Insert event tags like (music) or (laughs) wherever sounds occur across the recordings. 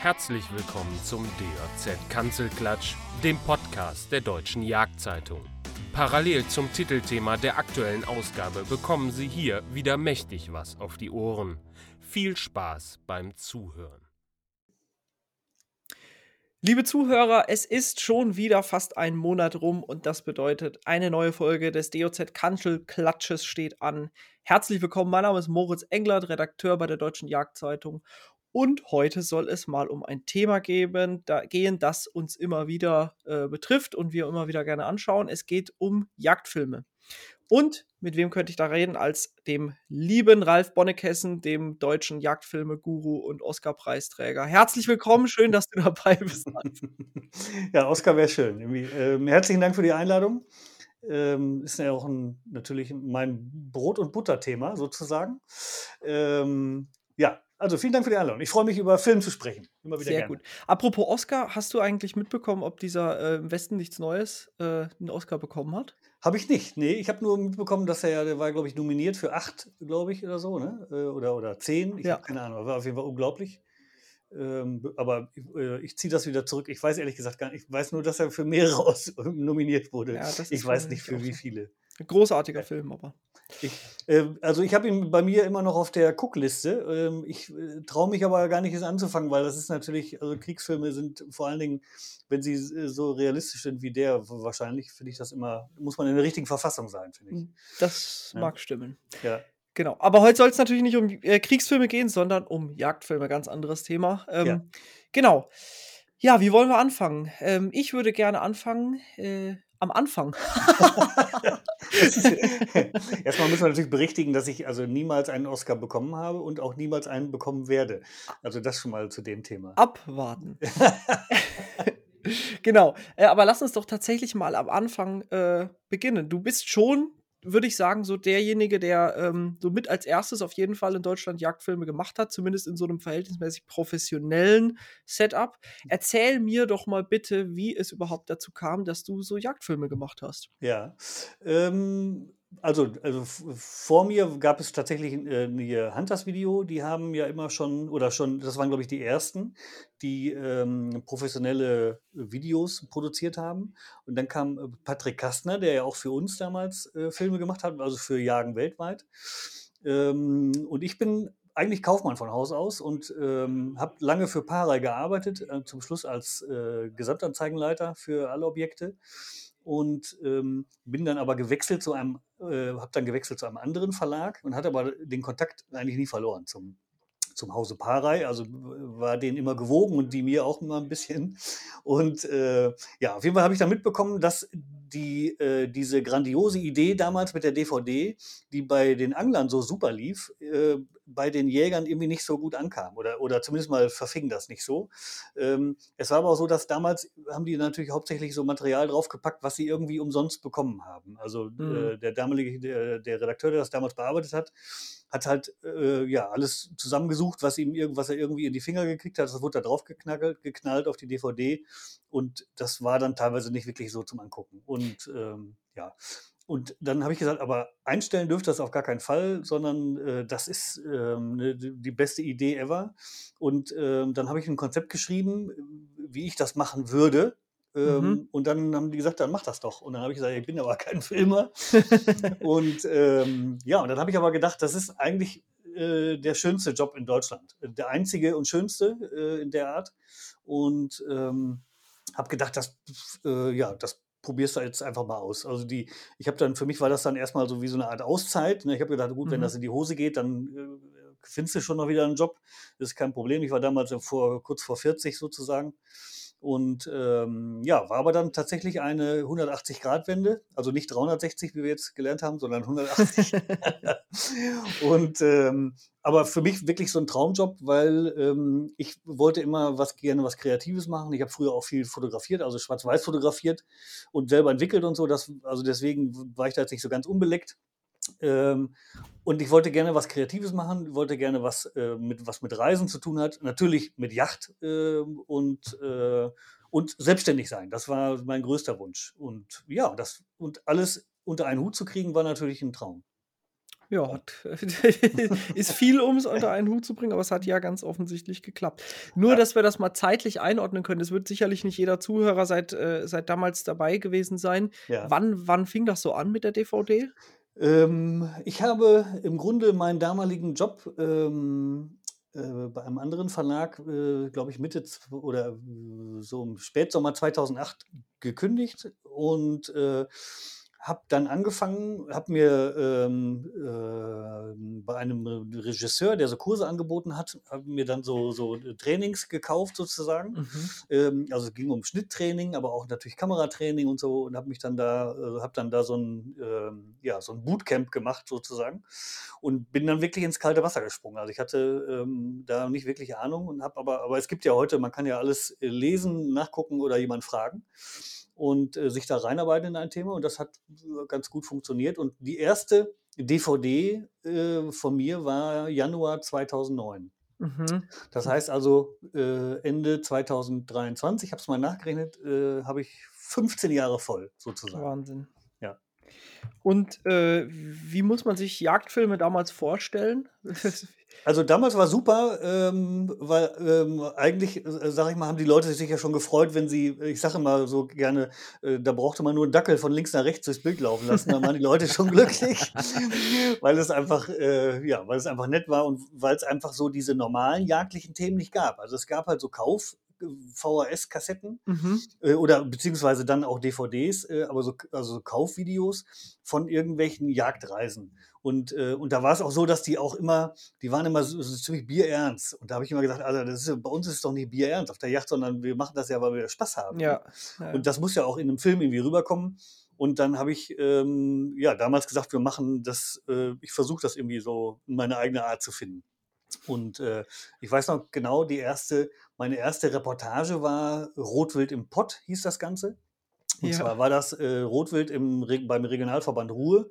Herzlich willkommen zum DJZ Kanzelklatsch, dem Podcast der Deutschen Jagdzeitung. Parallel zum Titelthema der aktuellen Ausgabe bekommen Sie hier wieder mächtig was auf die Ohren. Viel Spaß beim Zuhören. Liebe Zuhörer, es ist schon wieder fast ein Monat rum und das bedeutet, eine neue Folge des DOZ Kanzelklatsches steht an. Herzlich willkommen, mein Name ist Moritz Englert, Redakteur bei der Deutschen Jagdzeitung und heute soll es mal um ein Thema geben, da, gehen, das uns immer wieder äh, betrifft und wir immer wieder gerne anschauen. Es geht um Jagdfilme. Und mit wem könnte ich da reden als dem lieben Ralf Bonnekessen, dem deutschen Jagdfilme-Guru und Oscar-Preisträger. Herzlich willkommen, schön, dass du (laughs) dabei bist. (laughs) ja, Oscar wäre schön. Ähm, herzlichen Dank für die Einladung. Ähm, ist ja auch ein, natürlich mein Brot- und Butter-Thema sozusagen. Ähm, ja, also vielen Dank für die Einladung. Ich freue mich, über Film zu sprechen. Immer wieder Sehr gerne. gut. Apropos Oscar, hast du eigentlich mitbekommen, ob dieser äh, im Westen nichts Neues äh, einen Oscar bekommen hat? Habe ich nicht. Nee, ich habe nur mitbekommen, dass er ja, der war, glaube ich, nominiert für acht, glaube ich, oder so, ne? Äh, oder, oder zehn. Ich ja. habe keine Ahnung. War auf jeden Fall unglaublich. Ähm, aber äh, ich ziehe das wieder zurück. Ich weiß ehrlich gesagt gar nicht. Ich weiß nur, dass er für mehrere (laughs) aus, nominiert wurde. Ja, ich weiß nicht für wie viele. Großartiger Film, aber. Ich, äh, also ich habe ihn bei mir immer noch auf der Guckliste. Ähm, ich äh, traue mich aber gar nicht, es anzufangen, weil das ist natürlich, also Kriegsfilme sind vor allen Dingen, wenn sie äh, so realistisch sind wie der, wahrscheinlich finde ich das immer, muss man in der richtigen Verfassung sein, finde ich. Hm, das ja. mag stimmen. Ja. Genau. Aber heute soll es natürlich nicht um äh, Kriegsfilme gehen, sondern um Jagdfilme, ganz anderes Thema. Ähm, ja. Genau. Ja, wie wollen wir anfangen? Ähm, ich würde gerne anfangen äh, am Anfang. (laughs) (laughs) Erstmal müssen wir natürlich berichtigen, dass ich also niemals einen Oscar bekommen habe und auch niemals einen bekommen werde. Also das schon mal zu dem Thema. Abwarten. (laughs) genau. Äh, aber lass uns doch tatsächlich mal am Anfang äh, beginnen. Du bist schon würde ich sagen, so derjenige, der ähm, so mit als erstes auf jeden Fall in Deutschland Jagdfilme gemacht hat, zumindest in so einem verhältnismäßig professionellen Setup. Erzähl mir doch mal bitte, wie es überhaupt dazu kam, dass du so Jagdfilme gemacht hast. Ja, ähm, also, also vor mir gab es tatsächlich äh, ein Hunters-Video, die haben ja immer schon, oder schon, das waren glaube ich die ersten, die ähm, professionelle Videos produziert haben. Und dann kam äh, Patrick Kastner, der ja auch für uns damals äh, Filme gemacht hat, also für Jagen weltweit. Ähm, und ich bin eigentlich Kaufmann von Haus aus und ähm, habe lange für Parei gearbeitet, äh, zum Schluss als äh, Gesamtanzeigenleiter für alle Objekte und ähm, bin dann aber gewechselt zu einem, äh, habe dann gewechselt zu einem anderen Verlag und hatte aber den Kontakt eigentlich nie verloren zum, zum Hause Parei, also war denen immer gewogen und die mir auch immer ein bisschen. Und äh, ja, auf jeden Fall habe ich dann mitbekommen, dass die, äh, diese grandiose Idee damals mit der DVD, die bei den Anglern so super lief, äh, bei den Jägern irgendwie nicht so gut ankam oder, oder zumindest mal verfing das nicht so. Ähm, es war aber auch so, dass damals haben die natürlich hauptsächlich so Material draufgepackt, was sie irgendwie umsonst bekommen haben. Also mhm. äh, der damalige, der, der, Redakteur, der das damals bearbeitet hat, hat halt äh, ja alles zusammengesucht, was ihm irgendwas er irgendwie in die Finger gekriegt hat. Das wurde da drauf geknallt, geknallt auf die DVD und das war dann teilweise nicht wirklich so zum Angucken. Und ähm, ja, und dann habe ich gesagt, aber einstellen dürfte das auf gar keinen Fall, sondern äh, das ist ähm, ne, die beste Idee ever. Und ähm, dann habe ich ein Konzept geschrieben, wie ich das machen würde. Ähm, mhm. Und dann haben die gesagt, dann mach das doch. Und dann habe ich gesagt, ich bin aber (laughs) kein Filmer. (laughs) und ähm, ja, und dann habe ich aber gedacht, das ist eigentlich äh, der schönste Job in Deutschland. Der einzige und schönste äh, in der Art. Und ähm, habe gedacht, das, äh, ja, das probierst du jetzt einfach mal aus. Also die, ich habe dann, für mich war das dann erstmal so wie so eine Art Auszeit. Ne? Ich habe gedacht, gut, mhm. wenn das in die Hose geht, dann äh, findest du schon noch wieder einen Job. Das ist kein Problem. Ich war damals vor, kurz vor 40 sozusagen. Und ähm, ja, war aber dann tatsächlich eine 180-Grad-Wende, also nicht 360, wie wir jetzt gelernt haben, sondern 180. (laughs) und ähm, aber für mich wirklich so ein Traumjob, weil ähm, ich wollte immer was gerne was Kreatives machen. Ich habe früher auch viel fotografiert, also schwarz-weiß fotografiert und selber entwickelt und so. Das, also deswegen war ich da jetzt nicht so ganz unbeleckt. Ähm, und ich wollte gerne was Kreatives machen, wollte gerne was, äh, mit, was mit Reisen zu tun hat, natürlich mit Yacht äh, und, äh, und selbstständig sein. Das war mein größter Wunsch. Und ja, das und alles unter einen Hut zu kriegen, war natürlich ein Traum. Ja, (laughs) ist viel, um es unter einen Hut zu bringen, aber es hat ja ganz offensichtlich geklappt. Nur, dass wir das mal zeitlich einordnen können. Es wird sicherlich nicht jeder Zuhörer seit, äh, seit damals dabei gewesen sein. Ja. Wann, wann fing das so an mit der DVD? Ähm, ich habe im Grunde meinen damaligen Job ähm, äh, bei einem anderen Verlag, äh, glaube ich, Mitte oder äh, so im Spätsommer 2008 gekündigt. Und äh, habe dann angefangen, habe mir ähm, äh, bei einem Regisseur, der so Kurse angeboten hat, habe mir dann so, so Trainings gekauft sozusagen. Mhm. Ähm, also es ging um Schnitttraining, aber auch natürlich Kameratraining und so und habe mich dann da, äh, habe dann da so ein, ähm, ja, so ein Bootcamp gemacht sozusagen und bin dann wirklich ins kalte Wasser gesprungen. Also ich hatte ähm, da nicht wirklich Ahnung und habe aber, aber es gibt ja heute, man kann ja alles äh, lesen, nachgucken oder jemand fragen und äh, sich da reinarbeiten in ein Thema und das hat äh, ganz gut funktioniert und die erste DVD äh, von mir war Januar 2009. Mhm. Das heißt also äh, Ende 2023, ich habe es mal nachgerechnet, äh, habe ich 15 Jahre voll sozusagen. Wahnsinn. Ja. Und äh, wie muss man sich Jagdfilme damals vorstellen? (laughs) Also damals war super, ähm, weil ähm, eigentlich, äh, sag ich mal, haben die Leute sich ja schon gefreut, wenn sie, ich sage immer so gerne, äh, da brauchte man nur einen Dackel von links nach rechts durchs Bild laufen lassen, dann waren die Leute schon glücklich, (laughs) weil es einfach, äh, ja, weil es einfach nett war und weil es einfach so diese normalen jagdlichen Themen nicht gab. Also es gab halt so Kauf. VHS-Kassetten mhm. äh, oder beziehungsweise dann auch DVDs, äh, aber so also so Kaufvideos von irgendwelchen Jagdreisen. Und, äh, und da war es auch so, dass die auch immer, die waren immer so, so ziemlich bierernst. Und da habe ich immer gesagt, also das ist, bei uns ist es doch nicht bierernst auf der Yacht, sondern wir machen das ja, weil wir Spaß haben. Ja. ja. Und das muss ja auch in einem Film irgendwie rüberkommen. Und dann habe ich ähm, ja damals gesagt, wir machen das, äh, ich versuche das irgendwie so in meine eigene Art zu finden. Und äh, ich weiß noch genau, die erste, meine erste Reportage war Rotwild im Pott, hieß das Ganze. Und Ja. zwar war das äh, Rotwild im, beim Regionalverband Ruhr.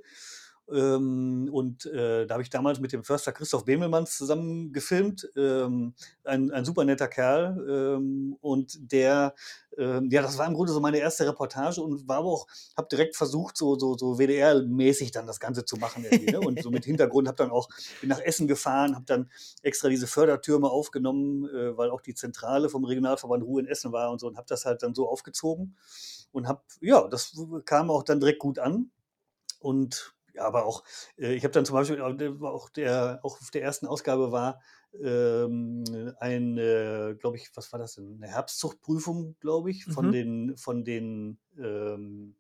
Ähm, und äh, da habe ich damals mit dem Förster Christoph Bemelmanns zusammen gefilmt. Ähm, ein, ein super netter Kerl. Ähm, und der, ähm, ja, das war im Grunde so meine erste Reportage und war aber auch, habe direkt versucht, so, so, so WDR-mäßig dann das Ganze zu machen. Irgendwie, ne? Und so mit Hintergrund habe dann auch, bin nach Essen gefahren, habe dann extra diese Fördertürme aufgenommen, äh, weil auch die Zentrale vom Regionalverband Ruhr in Essen war und so und habe das halt dann so aufgezogen und habe, ja, das kam auch dann direkt gut an. Und ja, aber auch, äh, ich habe dann zum Beispiel auch der, auch auf der ersten Ausgabe war ähm, ein, äh, glaube ich, was war das denn? Eine Herbstzuchtprüfung, glaube ich, von Mhm. den, von den ähm,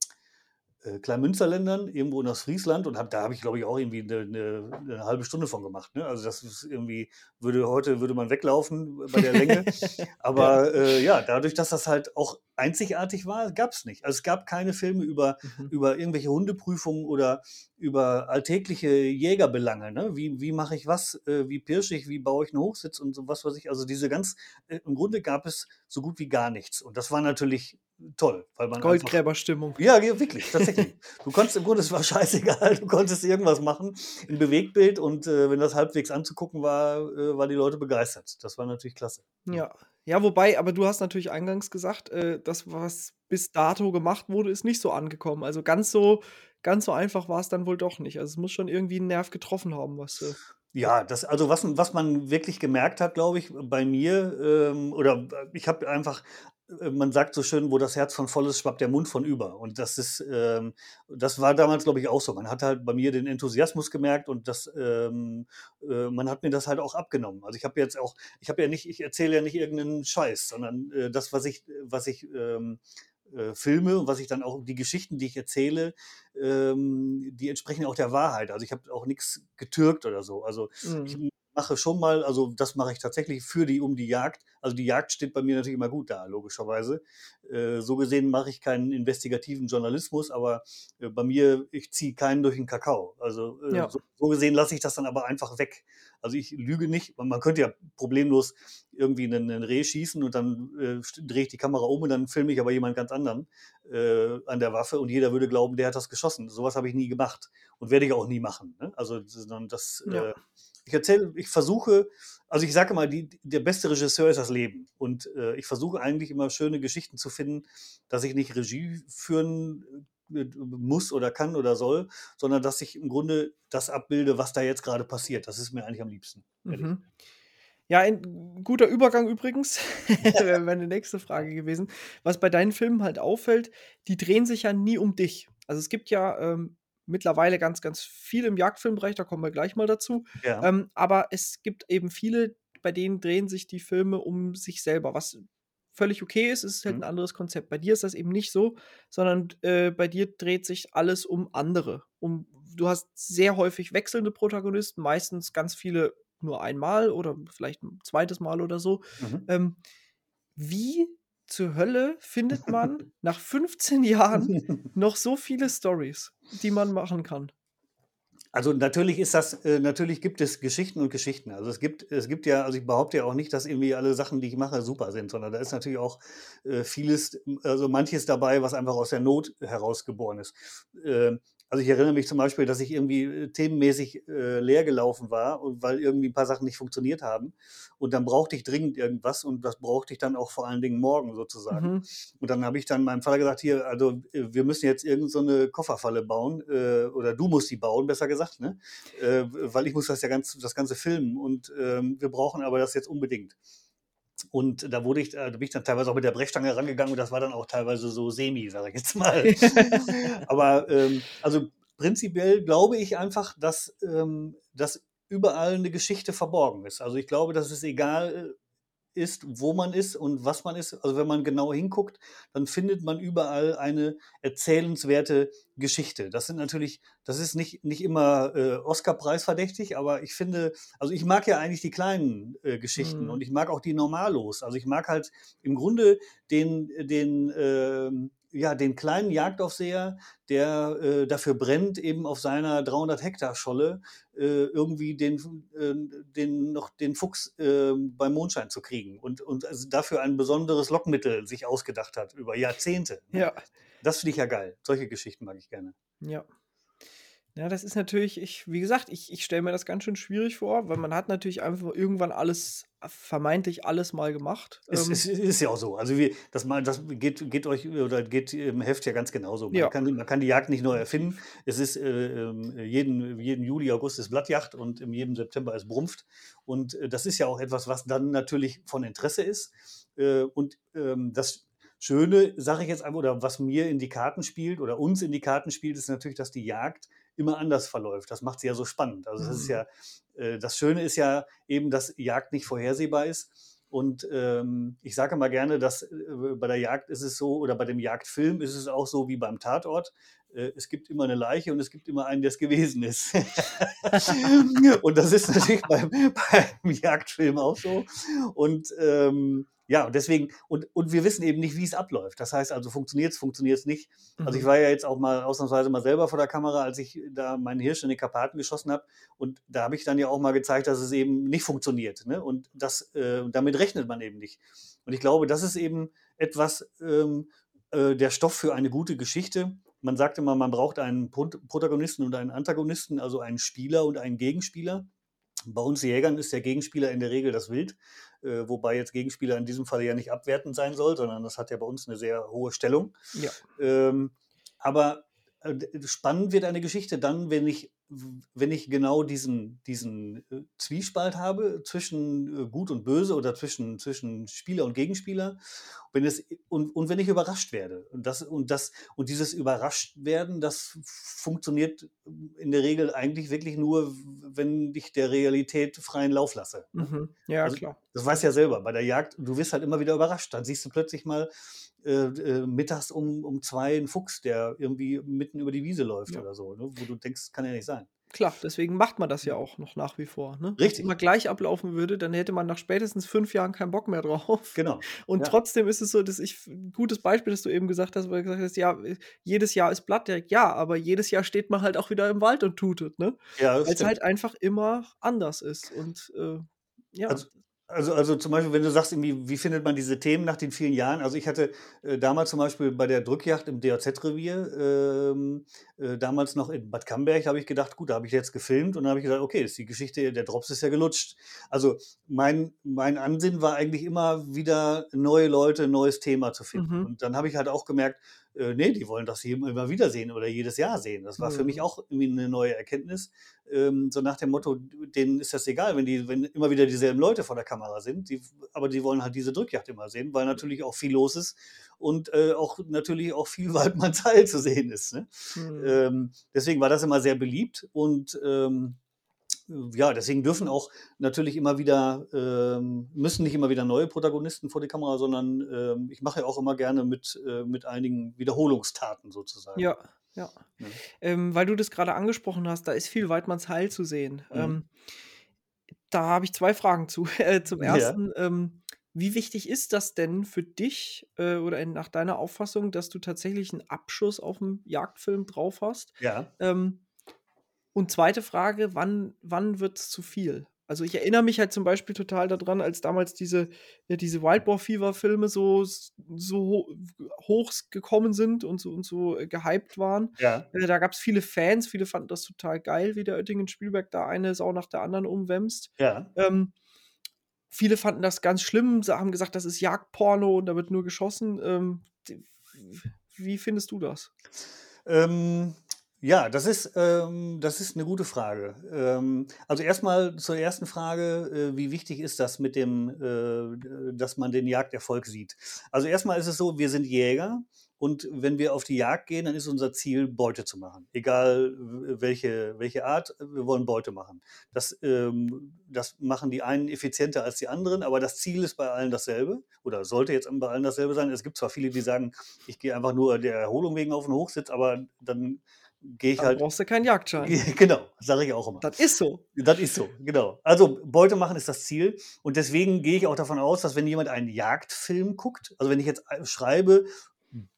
äh, Kleinmünsterländern irgendwo in Ostfriesland und hab, da habe ich, glaube ich, auch irgendwie eine, eine, eine halbe Stunde von gemacht. Ne? Also das ist irgendwie, würde heute würde man weglaufen bei der Länge. (laughs) Aber äh, ja, dadurch, dass das halt auch einzigartig war, gab es nicht. Also es gab keine Filme über, Mhm. über irgendwelche Hundeprüfungen oder über alltägliche Jägerbelange. Ne? Wie, wie mache ich was? Äh, wie pirsche ich? Wie baue ich einen Hochsitz und so was weiß ich. Also diese ganz, äh, im Grunde gab es so gut wie gar nichts. Und das war natürlich toll, weil man Goldgräberstimmung. ja, ja, wirklich, tatsächlich. Du konntest im Grunde, es war (laughs) scheißegal, du konntest irgendwas machen im Bewegtbild und äh, wenn das halbwegs anzugucken war, äh, waren die Leute begeistert. Das war natürlich klasse. Ja. Ja, wobei, aber du hast natürlich eingangs gesagt, äh, das, was bis dato gemacht wurde, ist nicht so angekommen. Also ganz so, ganz so einfach war es dann wohl doch nicht. Also es muss schon irgendwie einen Nerv getroffen haben, was. Äh, Ja, das, also was, was man wirklich gemerkt hat, glaube ich, bei mir, ähm, oder ich habe einfach, äh, man sagt so schön, wo das Herz von voll ist, schwappt der Mund von über. Und das ist, ähm, das war damals, glaube ich, auch so. Man hat halt bei mir den Enthusiasmus gemerkt und das, ähm, äh, man hat mir das halt auch abgenommen. Also ich habe jetzt auch, ich habe ja nicht, ich erzähle ja nicht irgendeinen Scheiß, sondern äh, das, was ich, was ich ähm, äh, filme und was ich dann auch, die Geschichten, die ich erzähle, ähm, die entsprechen auch der Wahrheit. Also ich habe auch nichts getürkt oder so. Also ich mhm. Mache schon mal, also das mache ich tatsächlich für die um die Jagd. Also die Jagd steht bei mir natürlich immer gut da, logischerweise. Äh, so gesehen mache ich keinen investigativen Journalismus, aber äh, bei mir, ich ziehe keinen durch den Kakao. Also äh, Ja. so, so gesehen lasse ich das dann aber einfach weg. Also ich lüge nicht. Man man könnte ja problemlos irgendwie einen, einen Reh schießen und dann äh, drehe ich die Kamera um und dann filme ich aber jemand ganz anderen äh, an der Waffe und jeder würde glauben, der hat das geschossen. Sowas habe ich nie gemacht und werde ich auch nie machen. Ne? Also sondern das, Ja. Ich erzähle, ich versuche, also ich sage mal, die, der beste Regisseur ist das Leben. Und äh, ich versuche eigentlich immer schöne Geschichten zu finden, dass ich nicht Regie führen äh, muss oder kann oder soll, sondern dass ich im Grunde das abbilde, was da jetzt gerade passiert. Das ist mir eigentlich am liebsten. Mhm. Ja, ein guter Übergang übrigens. (laughs) Wäre (laughs) meine nächste Frage gewesen. Was bei deinen Filmen halt auffällt, die drehen sich ja nie um dich. Also es gibt ja ähm, mittlerweile ganz, ganz viel im Jagdfilmbereich, da kommen wir gleich mal dazu. Ja. Ähm, aber es gibt eben viele, bei denen drehen sich die Filme um sich selber, was völlig okay ist, es ist halt Mhm. ein anderes Konzept. Bei dir ist das eben nicht so, sondern äh, bei dir dreht sich alles um andere. Um, du hast sehr häufig wechselnde Protagonisten, meistens ganz viele nur einmal oder vielleicht ein zweites Mal oder so. Mhm. Ähm, wie zur Hölle findet man (laughs) nach 15 Jahren (laughs) noch so viele Stories, die man machen kann? Also natürlich ist das, äh, natürlich gibt es Geschichten und Geschichten. Also es gibt, es gibt ja, also ich behaupte ja auch nicht, dass irgendwie alle Sachen, die ich mache, super sind, sondern da ist natürlich auch äh, vieles, also manches dabei, was einfach aus der Not herausgeboren ist. Ähm, also ich erinnere mich zum Beispiel, dass ich irgendwie äh, themenmäßig äh, leer gelaufen war weil irgendwie ein paar Sachen nicht funktioniert haben. Und dann brauchte ich dringend irgendwas und das brauchte ich dann auch vor allen Dingen morgen sozusagen. Mhm. Und dann habe ich dann meinem Vater gesagt, hier, also äh, wir müssen jetzt irgend so eine Kofferfalle bauen, äh, oder du musst die bauen, besser gesagt, ne? Äh, weil ich muss das ja ganz, das Ganze filmen und ähm, wir brauchen aber das jetzt unbedingt. Und da wurde ich, äh, da bin ich dann teilweise auch mit der Brechstange rangegangen und das war dann auch teilweise so semi, sage ich jetzt mal. (laughs) Aber ähm, also prinzipiell glaube ich einfach, dass, ähm, dass überall eine Geschichte verborgen ist. Also ich glaube, dass es egal ist, wo man ist und was man ist. Also wenn man genau hinguckt, dann findet man überall eine erzählenswerte Geschichte. Das sind natürlich, das ist nicht, nicht immer äh, Oscar-preisverdächtig, aber ich finde, also ich mag ja eigentlich die kleinen äh, Geschichten Mhm. und ich mag auch die Normalos. Also ich mag halt im Grunde den, den, ähm, ja, den kleinen Jagdaufseher, der äh, dafür brennt, eben auf seiner 300 Hektar Scholle äh, irgendwie den, äh, den noch den Fuchs äh, beim Mondschein zu kriegen und, und also dafür ein besonderes Lockmittel sich ausgedacht hat über Jahrzehnte. ne? Ja, Das finde ich ja geil. Solche Geschichten mag ich gerne. ja. Ja, das ist natürlich, ich, wie gesagt, ich, ich stelle mir das ganz schön schwierig vor, weil man hat natürlich einfach irgendwann alles, vermeintlich alles mal gemacht. Es, Ähm, es ist ja auch so. Also wir, das, mal, das geht, geht euch oder geht im Heft ja ganz genauso. Man, Ja. kann, man kann die Jagd nicht neu erfinden. Es ist äh, ähm, jeden, jeden Juli, August ist Blattjagd und im jedem September ist Brumpft. Und äh, das ist ja auch etwas, was dann natürlich von Interesse ist. Äh, und ähm, das Schöne, sage ich jetzt einfach, oder was mir in die Karten spielt oder uns in die Karten spielt, ist natürlich, dass die Jagd immer anders verläuft. Das macht sie ja so spannend. Also das ist Mhm. ja, äh, das Schöne ist ja eben, dass Jagd nicht vorhersehbar ist. Und ähm, ich sage mal gerne, dass äh, bei der Jagd ist es so, oder bei dem Jagdfilm ist es auch so wie beim Tatort. Äh, es gibt immer eine Leiche und es gibt immer einen, der es gewesen ist. (laughs) und das ist natürlich beim, (laughs) beim Jagdfilm auch so. Und ähm, ja, und deswegen, und, und wir wissen eben nicht, wie es abläuft. Das heißt also, funktioniert es, funktioniert es nicht. Also ich mhm. war ja jetzt auch mal ausnahmsweise mal selber vor der Kamera, als ich da meinen Hirsch in die Karpaten geschossen habe. Und da habe ich dann ja auch mal gezeigt, dass es eben nicht funktioniert. Ne? Und das, äh, damit rechnet man eben nicht. Und ich glaube, das ist eben etwas, ähm, äh, der Stoff für eine gute Geschichte. Man sagt immer, man braucht einen Pro Protagonisten und einen Antagonisten, also einen Spieler und einen Gegenspieler. Bei uns Jägern ist der Gegenspieler in der Regel das Wild, äh, wobei jetzt Gegenspieler in diesem Fall ja nicht abwertend sein soll, sondern das hat ja bei uns eine sehr hohe Stellung. Ja. Ähm, aber spannend wird eine Geschichte dann, wenn ich, wenn ich genau diesen, diesen äh, Zwiespalt habe zwischen äh, Gut und Böse oder zwischen, zwischen Spieler und Gegenspieler. Wenn es, und, und wenn ich überrascht werde. Und, das, und, das, und dieses Überraschtwerden, das funktioniert in der Regel eigentlich wirklich nur, wenn ich der Realität freien Lauf lasse. Mhm. Ja, Also, klar. das weißt du ja selber, bei der Jagd, du wirst halt immer wieder überrascht. Dann siehst du plötzlich mal äh, äh, mittags um, um zwei einen Fuchs, der irgendwie mitten über die Wiese läuft Ja. oder so, ne? wo du denkst, kann ja nicht sein. Klar, deswegen macht man das ja auch noch nach wie vor. Ne? Wenn Richtig. immer gleich ablaufen würde, dann hätte man nach spätestens fünf Jahren keinen Bock mehr drauf. Genau. (laughs) Und Ja. trotzdem ist es so, dass ich ein gutes Beispiel, das du eben gesagt hast, weil du gesagt hast, ja, äh, jedes Jahr ist Blattjagd, ja, aber jedes Jahr steht man halt auch wieder im Wald und tutet, ne? Ja, Weil es halt einfach immer anders ist. Und äh, ja, Also, Also, also zum Beispiel, wenn du sagst, irgendwie, wie findet man diese Themen nach den vielen Jahren? Also ich hatte äh, damals zum Beispiel bei der Drückjagd im DOZ-Revier, ähm, äh, damals noch in Bad Camberg, habe ich gedacht, gut, da habe ich jetzt gefilmt und dann habe ich gesagt, okay, ist die Geschichte, der Drops ist ja gelutscht. Also mein, mein Ansinnen war eigentlich immer wieder neue Leute, neues Thema zu finden. Mhm. Und dann habe ich halt auch gemerkt, äh, nee, die wollen das hier immer wieder sehen oder jedes Jahr sehen. Das war für mich Mhm. auch irgendwie eine neue Erkenntnis. Ähm, so nach dem Motto, denen ist das egal, wenn die, wenn immer wieder dieselben Leute vor der Kamera sind, die, aber die wollen halt diese Drückjagd immer sehen, weil natürlich auch viel los ist und äh, auch natürlich auch viel (laughs) Waldmanns Heil zu sehen ist. Ne? Mhm. Ähm, deswegen war das immer sehr beliebt und ähm, ja, deswegen dürfen auch natürlich immer wieder, ähm, müssen nicht immer wieder neue Protagonisten vor die Kamera, sondern ähm, ich mache ja auch immer gerne mit, äh, mit einigen Wiederholungstaten sozusagen. Ja, ja. Ja. Ähm, weil du das gerade angesprochen hast, da ist viel Weidmanns Heil zu sehen. Mhm. Ähm, da habe ich zwei Fragen zu. (laughs) Äh, zum Ja. ersten, ähm, wie wichtig ist das denn für dich äh, oder in, nach deiner Auffassung, dass du tatsächlich einen Abschuss auf dem Jagdfilm drauf hast? Ja. Und zweite Frage, wann, wann wird es zu viel? Also ich erinnere mich halt zum Beispiel total daran, als damals diese, ja, diese Wildboar Fever Filme so, so ho hoch gekommen sind und so, und so äh, gehypt waren. Ja. Äh, da gab es viele Fans, viele fanden das total geil, wie der Oettingen Spielberg da eine Sau nach der anderen umwämst. Ja. Ähm, viele fanden das ganz schlimm, sie haben gesagt, das ist Jagdporno und da wird nur geschossen. Ähm, wie findest du das? Ähm, ja, das ist, ähm, das ist eine gute Frage. Ähm, also erstmal zur ersten Frage, äh, wie wichtig ist das mit dem, äh, dass man den Jagderfolg sieht? Also erstmal ist es so, wir sind Jäger und wenn wir auf die Jagd gehen, dann ist unser Ziel, Beute zu machen. Egal welche, welche Art, wir wollen Beute machen. Das, ähm, das machen die einen effizienter als die anderen, aber das Ziel ist bei allen dasselbe oder sollte jetzt bei allen dasselbe sein. Es gibt zwar viele, die sagen, ich gehe einfach nur der Erholung wegen auf den Hochsitz, aber dann gehe ich Dann halt. brauchst du keinen Jagdschein. Genau, sage ich auch immer. Das ist so. Das ist so, genau. Also Beute machen ist das Ziel und deswegen gehe ich auch davon aus, dass wenn jemand einen Jagdfilm guckt, also wenn ich jetzt äh, schreibe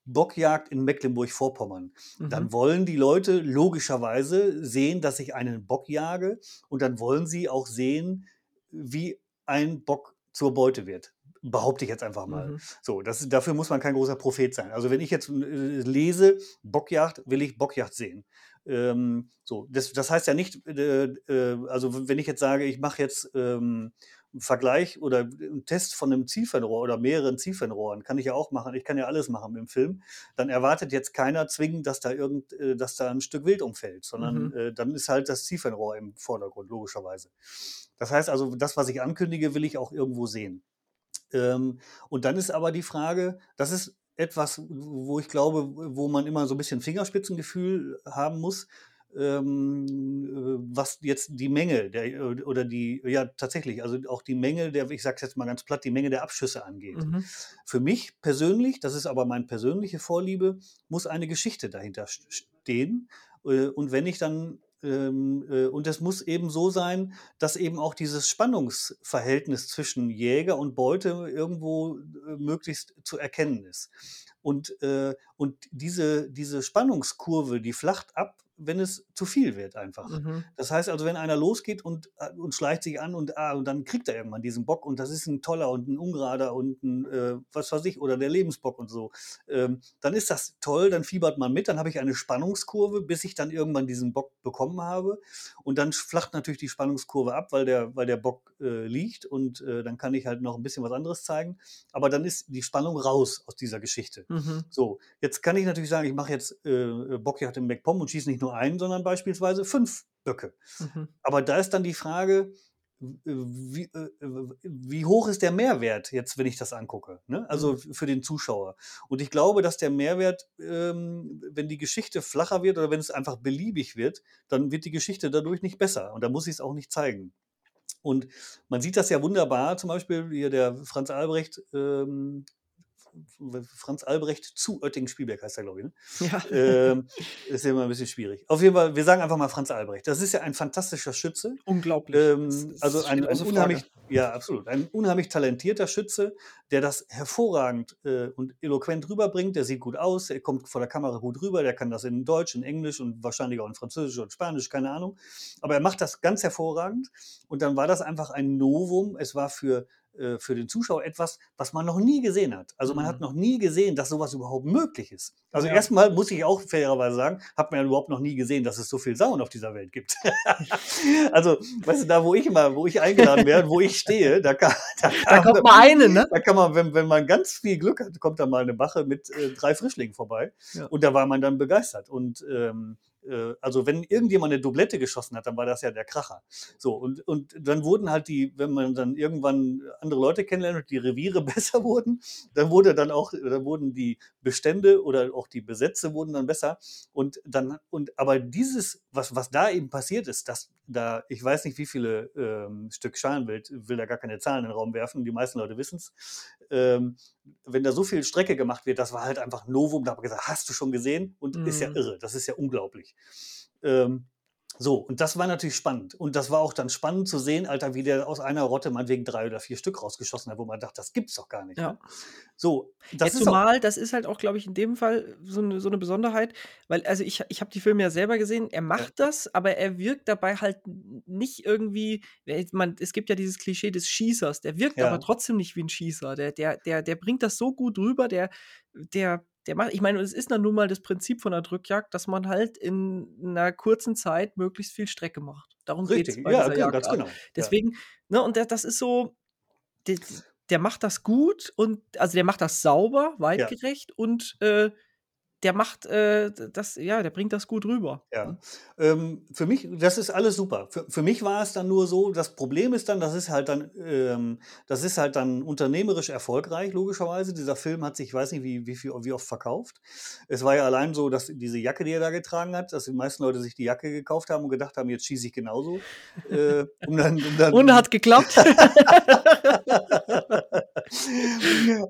Bockjagd in Mecklenburg-Vorpommern, dann Mhm. wollen die Leute logischerweise sehen, dass ich einen Bock jage und dann wollen sie auch sehen, wie ein Bock zur Beute wird. Behaupte ich jetzt einfach mal. Mhm. So, das, dafür muss man kein großer Prophet sein. Also wenn ich jetzt äh, lese Bockjagd, will ich Bockjagd sehen. Ähm, so, das, das heißt ja nicht, äh, äh, also wenn ich jetzt sage, ich mache jetzt ähm, einen Vergleich oder einen Test von einem Zielfernrohr oder mehreren Zielfernrohren, kann ich ja auch machen. Ich kann ja alles machen im Film. Dann erwartet jetzt keiner zwingend, dass da irgend, äh, dass da ein Stück Wild umfällt, sondern Mhm. äh, dann ist halt das Zielfernrohr im Vordergrund, logischerweise. Das heißt also, das, was ich ankündige, will ich auch irgendwo sehen. Ähm, und dann ist aber die Frage, das ist etwas, wo ich glaube, wo man immer so ein bisschen Fingerspitzengefühl haben muss, ähm, äh, was jetzt die Menge der, äh, oder die, ja tatsächlich, also auch die Menge der, ich sage jetzt mal ganz platt, die Menge der Abschüsse angeht. Mhm. Für mich persönlich, das ist aber meine persönliche Vorliebe, muss eine Geschichte dahinter st- stehen. Äh, Und wenn ich dann, und es muss eben so sein, dass eben auch dieses Spannungsverhältnis zwischen Jäger und Beute irgendwo äh, möglichst zu erkennen ist. Und, äh, und diese, diese Spannungskurve, die flacht ab, wenn es zu viel wird einfach. Mhm. Das heißt also, wenn einer losgeht und, äh, und schleicht sich an und, ah, und dann kriegt er irgendwann diesen Bock und das ist ein toller und ein ungerader und ein, äh, was weiß ich, oder der Lebensbock und so, ähm, dann ist das toll, dann fiebert man mit, dann habe ich eine Spannungskurve, bis ich dann irgendwann diesen Bock bekommen habe und dann flacht natürlich die Spannungskurve ab, weil der, weil der Bock äh, liegt und äh, dann kann ich halt noch ein bisschen was anderes zeigen, aber dann ist die Spannung raus aus dieser Geschichte. Mhm. So, jetzt kann ich natürlich sagen, ich mache jetzt äh, Bockjagd im MacPom und schieße nicht nur einen, sondern beispielsweise fünf Böcke. Mhm. Aber da ist dann die Frage, w- wie, äh, wie hoch ist der Mehrwert jetzt, wenn ich das angucke? Ne? Also f- für den Zuschauer. Und ich glaube, dass der Mehrwert, ähm, wenn die Geschichte flacher wird oder wenn es einfach beliebig wird, dann wird die Geschichte dadurch nicht besser. Und da muss ich es auch nicht zeigen. Und man sieht das ja wunderbar, zum Beispiel hier der Franz Albrecht, ähm, Franz Albrecht zu Oettingen-Spielberg heißt er, glaube ich. Ne? Ja. Ähm, ist ja immer ein bisschen schwierig. Auf jeden Fall, wir sagen einfach mal Franz Albrecht. Das ist ja ein fantastischer Schütze. Unglaublich. Ähm, also ein, ein Frage. unheimlich, ja, absolut. Ein unheimlich talentierter Schütze, der das hervorragend äh, und eloquent rüberbringt. Der sieht gut aus, er kommt vor der Kamera gut rüber, der kann das in Deutsch, in Englisch und wahrscheinlich auch in Französisch und Spanisch, keine Ahnung. Aber er macht das ganz hervorragend. Und dann war das einfach ein Novum. Es war für für den Zuschauer etwas, was man noch nie gesehen hat. Also man hat Mhm. noch nie gesehen, dass sowas überhaupt möglich ist. Also Ja. erstmal muss ich auch fairerweise sagen, hat man ja überhaupt noch nie gesehen, dass es so viel Sauen auf dieser Welt gibt. (laughs) also, weißt du, da wo ich immer, wo ich eingeladen werde, wo ich stehe, da kann, da (laughs) Da kommt mal eine, (laughs) ne? da kann man, wenn, wenn man ganz viel Glück hat, kommt da mal eine Wache mit äh, drei Frischlingen vorbei. Ja. Und da war man dann begeistert. Und ähm, äh, also wenn irgendjemand eine Doublette geschossen hat, dann war das ja der Kracher. So, und, und dann wurden halt die, wenn man dann irgendwann andere Leute kennenlernt und die Reviere (laughs) besser wurden, dann wurde dann auch, dann wurden die Bestände oder auch die Besätze wurden dann besser. Und dann, und aber dieses, was, was da eben passiert ist, dass da, ich weiß nicht, wie viele ähm, Stück Schalenwild, will da gar keine Zahlen in den Raum werfen, die meisten Leute wissen es. Ähm, wenn da so viel Strecke gemacht wird, das war halt einfach ein Novum. Da habe ich gesagt, hast du schon gesehen? Und ist ja Mhm. irre, das ist ja unglaublich. Ähm, so, und das war natürlich spannend. Und das war auch dann spannend zu sehen, Alter, wie der aus einer Rotte meinetwegen drei oder vier Stück rausgeschossen hat, wo man dachte, das gibt's doch gar nicht. Ja. ne? So, das ja, ist zumal, das ist halt auch, glaube ich, in dem Fall so eine, so eine Besonderheit, weil, also ich, ich habe die Filme ja selber gesehen, er macht das, aber er wirkt dabei halt nicht irgendwie, man, es gibt ja dieses Klischee des Schießers, der wirkt Ja. aber trotzdem nicht wie ein Schießer, der, der, der, der bringt das so gut rüber, der, der, der macht, ich meine, es ist dann nun mal das Prinzip von der Drückjagd, dass man halt in einer kurzen Zeit möglichst viel Strecke macht. Darum geht es bei ja, dieser genau, Jagd. ganz genau. Deswegen, ne, und der, das ist so, der, der macht das gut und also der macht das sauber, weitgerecht und äh, der macht äh, das, ja, der bringt das gut rüber. Ja, ja. Ähm, für mich, das ist alles super. Für, für mich war es dann nur so, das Problem ist dann, das ist halt dann, ähm, das ist halt dann unternehmerisch erfolgreich, logischerweise. Dieser Film hat sich, ich weiß nicht, wie, wie, viel, wie oft verkauft. Es war ja allein so, dass diese Jacke, die er da getragen hat, dass die meisten Leute sich die Jacke gekauft haben und gedacht haben, jetzt schieße ich genauso. äh, um dann, um dann, Und hat geklappt. (laughs)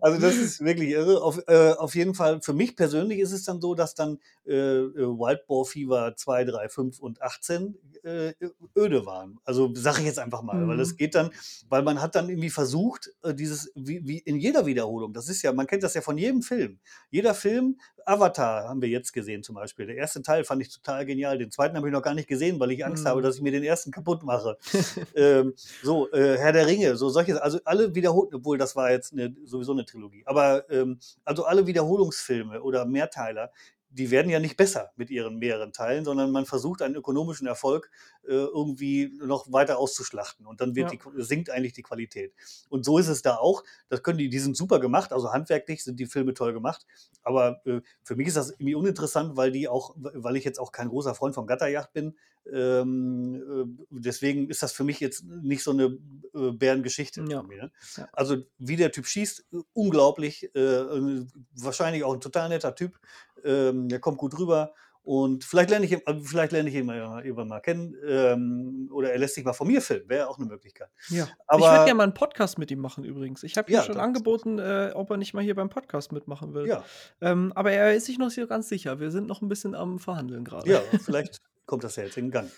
also das ist wirklich irre. Auf, äh, auf jeden Fall, für mich persönlich ist es dann so, dass dann äh, äh, Wild Boar Fever 2, 3, 5 und 18 äh, öde waren. Also sage ich jetzt einfach mal, weil es Mhm. geht dann, weil man hat dann irgendwie versucht, äh, dieses, wie, wie in jeder Wiederholung, das ist ja, man kennt das ja von jedem Film. Jeder Film, Avatar haben wir jetzt gesehen zum Beispiel. Der erste Teil fand ich total genial. Den zweiten habe ich noch gar nicht gesehen, weil ich Angst habe, Mhm. dass ich mir den ersten kaputt mache. (laughs) ähm, so, äh, Herr der Ringe, so solche, also alle wiederholt, obwohl das war jetzt eine, sowieso eine Trilogie, aber ähm, also alle Wiederholungsfilme oder Mehrteiler, die werden ja nicht besser mit ihren mehreren Teilen, sondern man versucht einen ökonomischen Erfolg irgendwie noch weiter auszuschlachten und dann wird Ja. die, sinkt eigentlich die Qualität. Und so ist es da auch. Das können die, die sind super gemacht, also handwerklich sind die Filme toll gemacht. Aber äh, für mich ist das irgendwie uninteressant, weil die auch, weil ich jetzt auch kein großer Freund von Gatterjacht bin. Ähm, äh, deswegen ist das für mich jetzt nicht so eine äh, Bärengeschichte. Ja. Ne? Also wie der Typ schießt, äh, unglaublich. Äh, äh, wahrscheinlich auch ein total netter Typ. Ähm, der kommt gut rüber. Und vielleicht lerne ich ihn, also vielleicht lerne ich ihn mal, irgendwann mal kennen. Ähm, oder er lässt sich mal von mir filmen. Wäre auch eine Möglichkeit. Ja. ich Aber- würde gerne mal einen Podcast mit ihm machen übrigens. Ich habe ihm Ja, schon angeboten, äh, ob er nicht mal hier beim Podcast mitmachen will. Ja, Ähm, aber er ist sich noch nicht so ganz sicher. Wir sind noch ein bisschen am Verhandeln gerade. ja, vielleicht kommt das ja jetzt in Gang.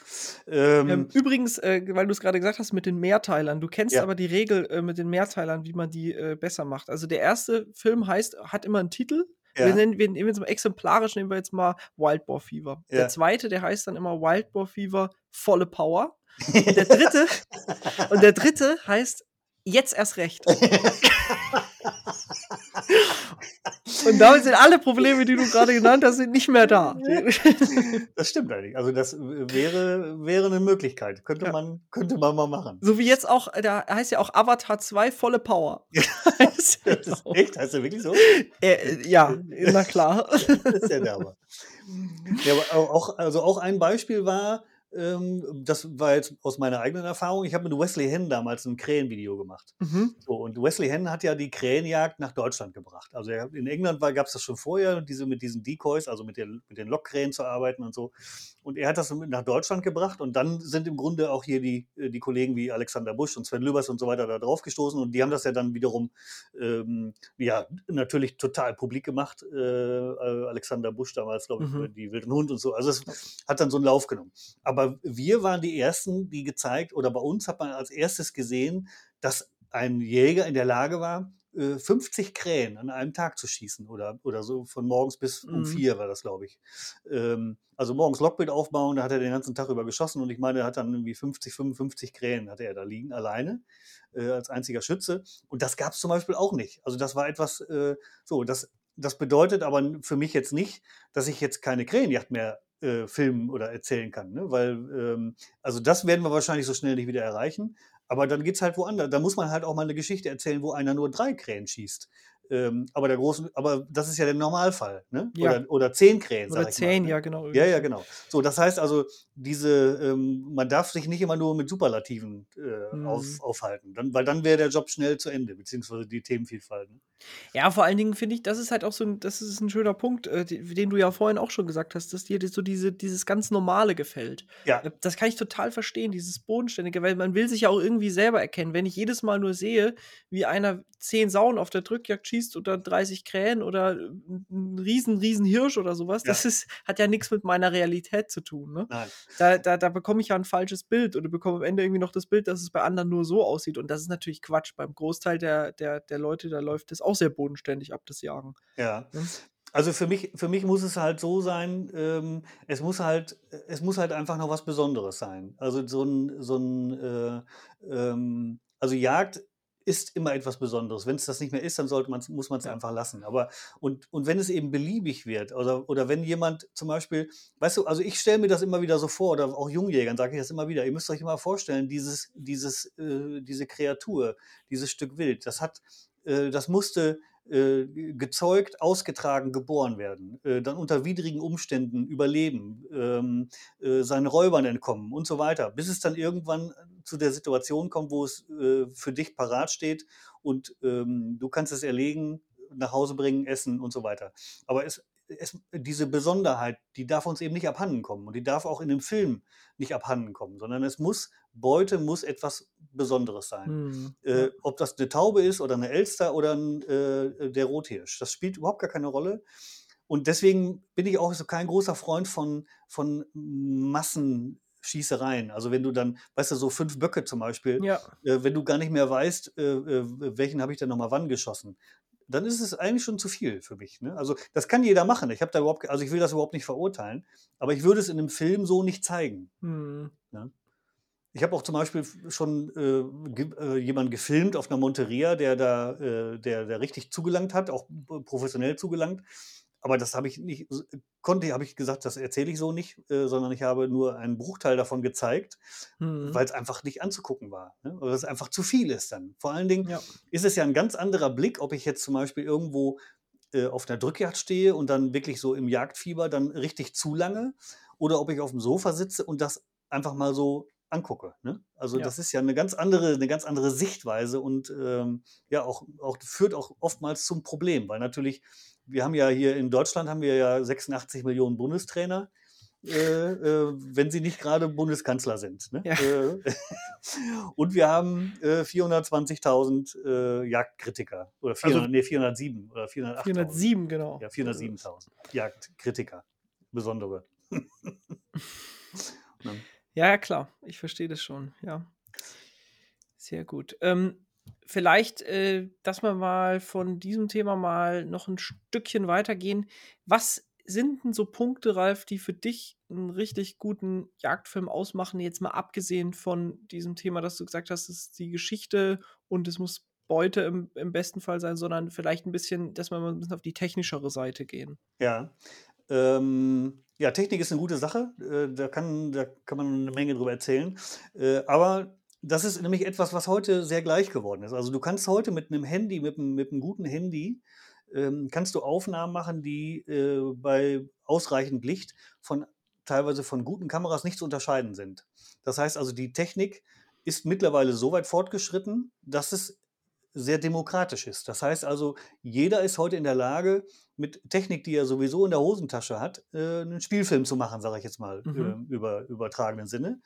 Ähm, Ähm, übrigens, äh, weil du es gerade gesagt hast mit den Mehrteilern, du kennst Ja. aber die Regel äh, mit den Mehrteilern, wie man die äh, besser macht. Also der erste Film heißt, hat immer einen Titel. Wir ja, nennen, wir nehmen jetzt mal exemplarisch, nehmen wir jetzt mal Wild Boar Fever. Der Ja. zweite, der heißt dann immer Wild Boar Fever volle Power. Und der (laughs) dritte, und der dritte heißt jetzt erst recht. (laughs) Und damit sind alle Probleme, die du gerade genannt hast, sind nicht mehr da. das stimmt eigentlich. Also das wäre, wäre eine Möglichkeit. Könnte, Ja. man, könnte man mal machen. So wie jetzt auch, da heißt ja auch Avatar 2 volle Power. (laughs) Ja Das (laughs) ist auch. echt? Heißt der wirklich so? Äh, ja, na klar. (laughs) Das ist ja der Hammer. Ja, aber auch, also auch ein Beispiel war, das war jetzt aus meiner eigenen Erfahrung. Ich habe mit Wesley Henn damals ein Krähenvideo gemacht. Mhm. So, und Wesley Henn hat ja die Krähenjagd nach Deutschland gebracht. Also er, in England gab es das schon vorher, diese, mit diesen Decoys, also mit, der, mit den Lockkrähen zu arbeiten und so. Und er hat das nach Deutschland gebracht und dann sind im Grunde auch hier die, äh, die Kollegen wie Alexander Busch und Sven Lübers und so weiter da drauf gestoßen und die haben das ja dann wiederum ähm, ja, natürlich total publik gemacht. Äh, äh Alexander Busch damals, glaube ich, mhm. die Wilden Hund und so. Also es hat dann so einen Lauf genommen. Aber wir waren die Ersten, die gezeigt, oder bei uns hat man als erstes gesehen, dass ein Jäger in der Lage war, 50 äh, Krähen an einem Tag zu schießen oder, oder so von morgens bis um mhm. vier war das, glaube ich. Ähm, also morgens Lockbild aufbauen, da hat er den ganzen Tag über geschossen und ich meine, er hat dann irgendwie 50, 55 Krähen hatte er da liegen, alleine, äh, als einziger Schütze. Und das gab es zum Beispiel auch nicht. Also das war etwas, äh, so, das, das bedeutet aber für mich jetzt nicht, dass ich jetzt keine Krähenjacht mehr äh, filmen oder erzählen kann. Ne? Weil, ähm, also das werden wir wahrscheinlich so schnell nicht wieder erreichen. Aber dann geht es halt woanders. Da muss man halt auch mal eine Geschichte erzählen, wo einer nur drei Krähen schießt. Ähm, aber der großen, aber das ist ja der Normalfall, ne? Ja. Oder, oder zehn Krähen. Oder zehn, mal, ne? ja, genau. Ja, ja, genau. So, das heißt also, diese, ähm, man darf sich nicht immer nur mit Superlativen äh, mhm. auf, aufhalten, dann, weil dann wäre der Job schnell zu Ende, beziehungsweise die Themenvielfalt. Ne? Ja, vor allen Dingen finde ich, das ist halt auch so ein, das ist ein schöner Punkt, äh, den du ja vorhin auch schon gesagt hast, dass dir so diese, dieses ganz Normale gefällt. Ja. Äh, das kann ich total verstehen, dieses Bodenständige, weil man will sich ja auch irgendwie selber erkennen. Wenn ich jedes Mal nur sehe, wie einer zehn Sauen auf der Drückjagd schießt oder 30 Krähen oder ein riesen, riesen Hirsch oder sowas, ja. das ist, hat ja nichts mit meiner Realität zu tun. Ne? Nein. Da, da, da bekomme ich ja ein falsches Bild oder bekomme am Ende irgendwie noch das Bild, dass es bei anderen nur so aussieht. Und das ist natürlich Quatsch. Beim Großteil der, der, der Leute, da läuft es auch sehr bodenständig ab, das Jagen. Ja. ja? Also für mich, für mich muss es halt so sein, ähm, es muss halt, es muss halt einfach noch was Besonderes sein. Also so ein, so ein äh, ähm, also Jagd ist immer etwas Besonderes. Wenn es das nicht mehr ist, dann sollte man's, muss man es ja. einfach lassen. Aber und, und wenn es eben beliebig wird oder, oder wenn jemand zum Beispiel, weißt du, also ich stelle mir das immer wieder so vor, oder auch Jungjägern sage ich das immer wieder, ihr müsst euch immer vorstellen, dieses, dieses, äh, diese Kreatur, dieses Stück Wild, das hat, äh, das musste gezeugt, ausgetragen, geboren werden, äh, dann unter widrigen Umständen überleben, ähm, äh, seinen Räubern entkommen und so weiter, bis es dann irgendwann zu der Situation kommt, wo es äh, für dich parat steht und ähm, du kannst es erlegen, nach Hause bringen, essen und so weiter. Aber es, es, diese Besonderheit, die darf uns eben nicht abhanden kommen und die darf auch in dem Film nicht abhanden kommen, sondern es muss, Beute muss etwas Besonderes sein. Hm, äh, ob das eine Taube ist oder eine Elster oder ein, äh, der Rothirsch, das spielt überhaupt gar keine Rolle. Und deswegen bin ich auch so kein großer Freund von, von Massenschießereien. Also wenn du dann, weißt du, so fünf Böcke zum Beispiel, ja. äh, wenn du gar nicht mehr weißt, äh, äh, welchen habe ich denn nochmal wann geschossen, dann ist es eigentlich schon zu viel für mich. Ne? Also das kann jeder machen. Ich habe da überhaupt, also ich will das überhaupt nicht verurteilen, aber ich würde es in einem Film so nicht zeigen. Hm. Ne? Ich habe auch zum Beispiel schon äh, ge äh, jemanden gefilmt auf einer Monteria, der da, äh, der, der richtig zugelangt hat, auch professionell zugelangt. Aber das habe ich nicht, konnte, habe ich gesagt, das erzähle ich so nicht, äh, sondern ich habe nur einen Bruchteil davon gezeigt, mhm. weil es einfach nicht anzugucken war. Ne? Weil es einfach zu viel ist dann. Vor allen Dingen ja. ist es ja ein ganz anderer Blick, ob ich jetzt zum Beispiel irgendwo äh, auf einer Drückjagd stehe und dann wirklich so im Jagdfieber dann richtig zu lange oder ob ich auf dem Sofa sitze und das einfach mal so angucke. Ne? Also ja. das ist ja eine ganz andere, eine ganz andere Sichtweise und ähm, ja auch, auch führt auch oftmals zum Problem, weil natürlich wir haben ja hier in Deutschland haben wir ja 86 Millionen Bundestrainer. Äh, äh, wenn sie nicht gerade Bundeskanzler sind. Ne? Ja. Äh, (laughs) und wir haben 420.000 äh, Jagdkritiker. Oder 400, also, nee, 407 oder 408. 407, genau. Ja, 407.000 Jagdkritiker. Besondere. (laughs) ja, klar. Ich verstehe das schon. Ja. Sehr gut. Ähm, vielleicht, äh, dass wir mal von diesem Thema mal noch ein Stückchen weitergehen. Was sind denn so Punkte, Ralf, die für dich einen richtig guten Jagdfilm ausmachen? Jetzt mal abgesehen von diesem Thema, dass du gesagt hast, es ist die Geschichte und es muss Beute im, im besten Fall sein, sondern vielleicht ein bisschen, dass wir mal ein bisschen auf die technischere Seite gehen. Ja. Ähm, ja, Technik ist eine gute Sache. Äh, da, kann, da kann man eine Menge drüber erzählen. Äh, aber das ist nämlich etwas, was heute sehr gleich geworden ist. Also du kannst heute mit einem Handy, mit einem, mit einem guten Handy, ähm, kannst du Aufnahmen machen, die äh, bei ausreichend Licht von teilweise von guten Kameras nicht zu unterscheiden sind. Das heißt also, die Technik ist mittlerweile so weit fortgeschritten, dass es sehr demokratisch ist. Das heißt also, jeder ist heute in der Lage, mit Technik, die er sowieso in der Hosentasche hat, äh, einen Spielfilm zu machen, sage ich jetzt mal Mhm. äh, über übertragenen Sinne.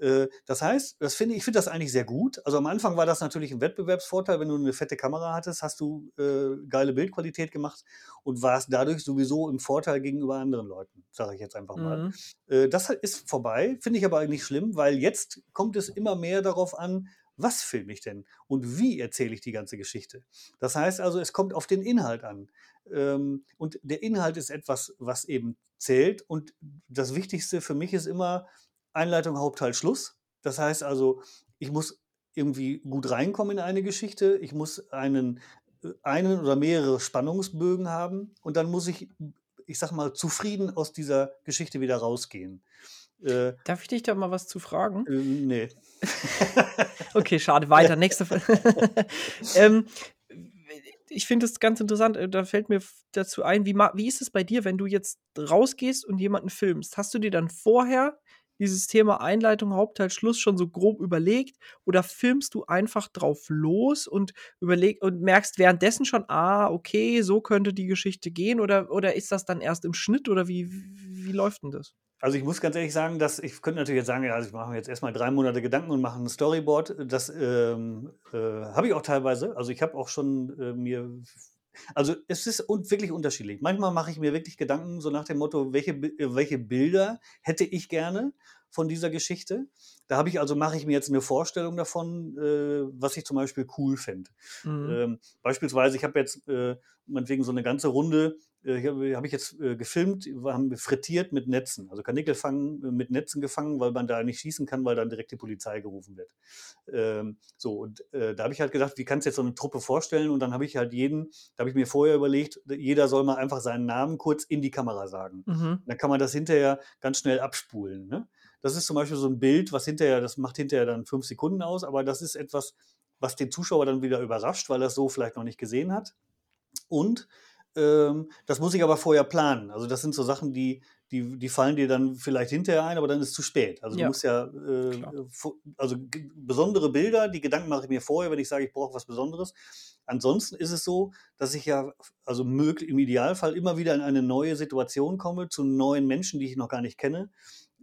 Äh, das heißt, das finde ich finde das eigentlich sehr gut. Also am Anfang war das natürlich ein Wettbewerbsvorteil, wenn du eine fette Kamera hattest, hast du äh, geile Bildqualität gemacht und warst dadurch sowieso im Vorteil gegenüber anderen Leuten, sage ich jetzt einfach mal. Mhm. Äh, das ist vorbei, finde ich aber eigentlich schlimm, weil jetzt kommt es immer mehr darauf an, was filme ich denn und wie erzähle ich die ganze Geschichte. Das heißt also, es kommt auf den Inhalt an. Ähm, und der Inhalt ist etwas, was eben zählt. Und das Wichtigste für mich ist immer Einleitung, Hauptteil, Schluss. Das heißt also, ich muss irgendwie gut reinkommen in eine Geschichte. Ich muss einen, einen oder mehrere Spannungsbögen haben. Und dann muss ich, ich sag mal, zufrieden aus dieser Geschichte wieder rausgehen. Äh, Darf ich dich da mal was zu fragen? äh, nee. (laughs) Okay, schade. Weiter. Nächste Frage. (laughs) ähm, ich finde es ganz interessant. äh, Da fällt mir dazu ein, wie, wie ist es bei dir, wenn du jetzt rausgehst und jemanden filmst? Hast du dir dann vorher dieses Thema Einleitung, Hauptteil, Schluss schon so grob überlegt? Oder filmst du einfach drauf los und überleg und merkst währenddessen schon, ah, okay, so könnte die Geschichte gehen? Oder, oder ist das dann erst im Schnitt? Oder wie, wie, wie läuft denn das? Also ich muss ganz ehrlich sagen, dass ich könnte natürlich jetzt sagen, ja, also ich mache mir jetzt erstmal drei Monate Gedanken und mache ein Storyboard. Das ähm, äh, habe ich auch teilweise. Also ich habe auch schon äh, mir, also es ist un wirklich unterschiedlich. Manchmal mache ich mir wirklich Gedanken so nach dem Motto, welche, äh, welche Bilder hätte ich gerne von dieser Geschichte. Da habe ich also mache ich mir jetzt eine Vorstellung davon, äh, was ich zum Beispiel cool fände. Mhm. Ähm, beispielsweise, ich habe jetzt äh, meinetwegen so eine ganze Runde, äh, habe hab ich jetzt äh, gefilmt, wir haben frittiert mit Netzen, also Karnickel fangen, äh, mit Netzen gefangen, weil man da nicht schießen kann, weil dann direkt die Polizei gerufen wird. Ähm, so, und äh, da habe ich halt gedacht, wie kannst du jetzt so eine Truppe vorstellen? Und dann habe ich halt jeden, da habe ich mir vorher überlegt, jeder soll mal einfach seinen Namen kurz in die Kamera sagen. Mhm. Dann kann man das hinterher ganz schnell abspulen. Ne? Das ist zum Beispiel so ein Bild, was hinterher, das macht hinterher dann fünf Sekunden aus, aber das ist etwas, was den Zuschauer dann wieder überrascht, weil er es so vielleicht noch nicht gesehen hat. Und ähm, das muss ich aber vorher planen. Also das sind so Sachen, die, die, die fallen dir dann vielleicht hinterher ein, aber dann ist es zu spät. Also Ja, du musst ja, äh, also besondere Bilder, die Gedanken mache ich mir vorher, wenn ich sage, ich brauche was Besonderes. Ansonsten ist es so, dass ich ja, also möglich, im Idealfall immer wieder in eine neue Situation komme, zu neuen Menschen, die ich noch gar nicht kenne.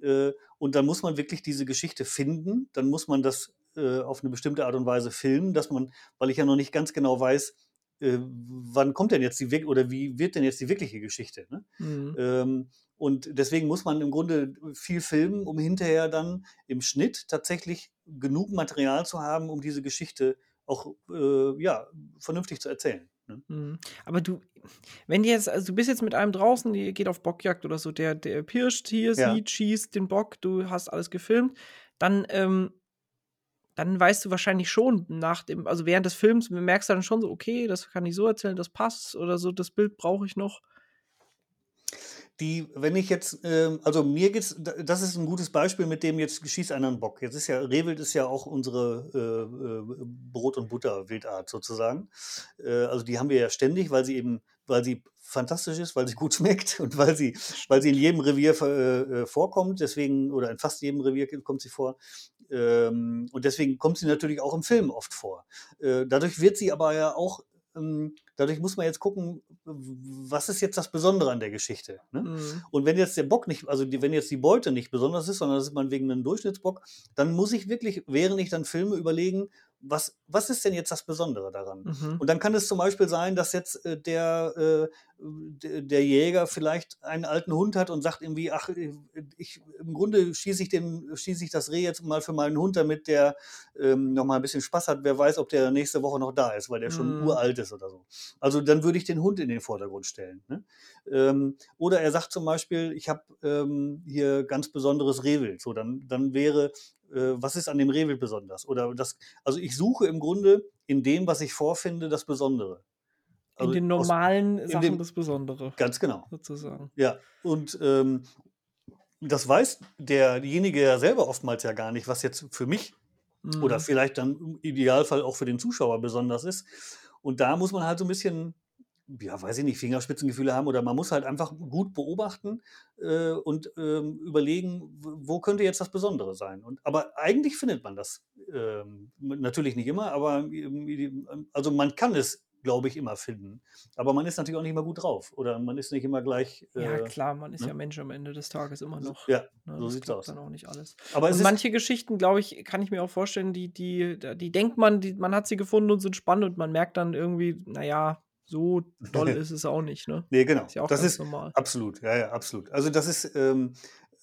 Äh, und dann muss man wirklich diese Geschichte finden. Dann muss man das äh, auf eine bestimmte Art und Weise filmen, dass man, weil ich ja noch nicht ganz genau weiß, äh, wann kommt denn jetzt die oder wie wird denn jetzt die wirkliche Geschichte? Ne? Mhm. Ähm, und deswegen muss man im Grunde viel filmen, um hinterher dann im Schnitt tatsächlich genug Material zu haben, um diese Geschichte auch äh, ja, vernünftig zu erzählen. Ne? Mhm. Aber du, wenn du jetzt, also du bist jetzt mit einem draußen, die geht auf Bockjagd oder so, der, der pirscht hier, Ja. sieht, schießt den Bock, du hast alles gefilmt, dann, ähm, dann weißt du wahrscheinlich schon nach dem, also während des Films merkst du dann schon so, okay, das kann ich so erzählen, das passt oder so, das Bild brauche ich noch. Die, wenn ich jetzt, ähm, also mir geht's, da- das ist ein gutes Beispiel, mit dem jetzt schießt einer einen Bock. Jetzt ist ja, Rehwild ist ja auch unsere äh, äh, Brot- und Butter-Wildart sozusagen. Äh, also die haben wir ja ständig, weil sie eben, weil sie fantastisch ist, weil sie gut (laughs) schmeckt und weil sie, weil sie in jedem Revier äh, äh, vorkommt. Deswegen, oder in fast jedem Revier kommt sie vor. Ähm, und deswegen kommt sie natürlich auch im Film oft vor. Äh, dadurch wird sie aber ja auch, ähm, dadurch muss man jetzt gucken, was ist jetzt das Besondere an der Geschichte. Ne? Mhm. Und wenn jetzt der Bock nicht, also die, wenn jetzt die Beute nicht besonders ist, sondern das ist man wegen einem Durchschnittsbock, dann muss ich wirklich, während ich dann filme, überlegen, was, was ist denn jetzt das Besondere daran? Mhm. Und dann kann es zum Beispiel sein, dass jetzt äh, der, äh, der, Jäger vielleicht einen alten Hund hat und sagt irgendwie, ach, äh, ich, im Grunde schieße ich, den, schieße ich das Reh jetzt mal für meinen Hund, damit der ähm, noch mal ein bisschen Spaß hat. Wer weiß, ob der nächste Woche noch da ist, weil der schon Mhm. uralt ist oder so. Also dann würde ich den Hund in den Vordergrund stellen. Ne? Ähm, oder er sagt zum Beispiel, ich habe ähm, hier ganz besonderes Rehwild. So, dann, dann wäre, was ist an dem Rehwild besonders? Oder das, also ich suche im Grunde in dem, was ich vorfinde, das Besondere. In Also den aus- normalen Sachen dem- das Besondere, Ganz genau. sozusagen. Ja, und ähm, das weiß derjenige ja selber oftmals ja gar nicht, was jetzt für mich Mhm. oder vielleicht dann im Idealfall auch für den Zuschauer besonders ist. Und da muss man halt so ein bisschen ja, weiß ich nicht, Fingerspitzengefühle haben oder man muss halt einfach gut beobachten äh, und ähm, überlegen, wo könnte jetzt das Besondere sein. Und, aber eigentlich findet man das ähm, natürlich nicht immer, aber ähm, also man kann es glaube ich, immer finden. Aber man ist natürlich auch nicht immer gut drauf oder man ist nicht immer gleich. Äh, ja, klar, man ist ne? ja Mensch am Ende des Tages immer noch. Ja, ne, so sieht es aus. dann auch nicht alles. Aber manche Geschichten, glaube ich, kann ich mir auch vorstellen, die, die, die denkt man, die, man hat sie gefunden und sind spannend und man merkt dann irgendwie, naja, so toll ist es auch nicht, ne? (laughs) Nee, genau. Ist ja das ist normal. Absolut, ja, ja, absolut. Also das ist, ähm,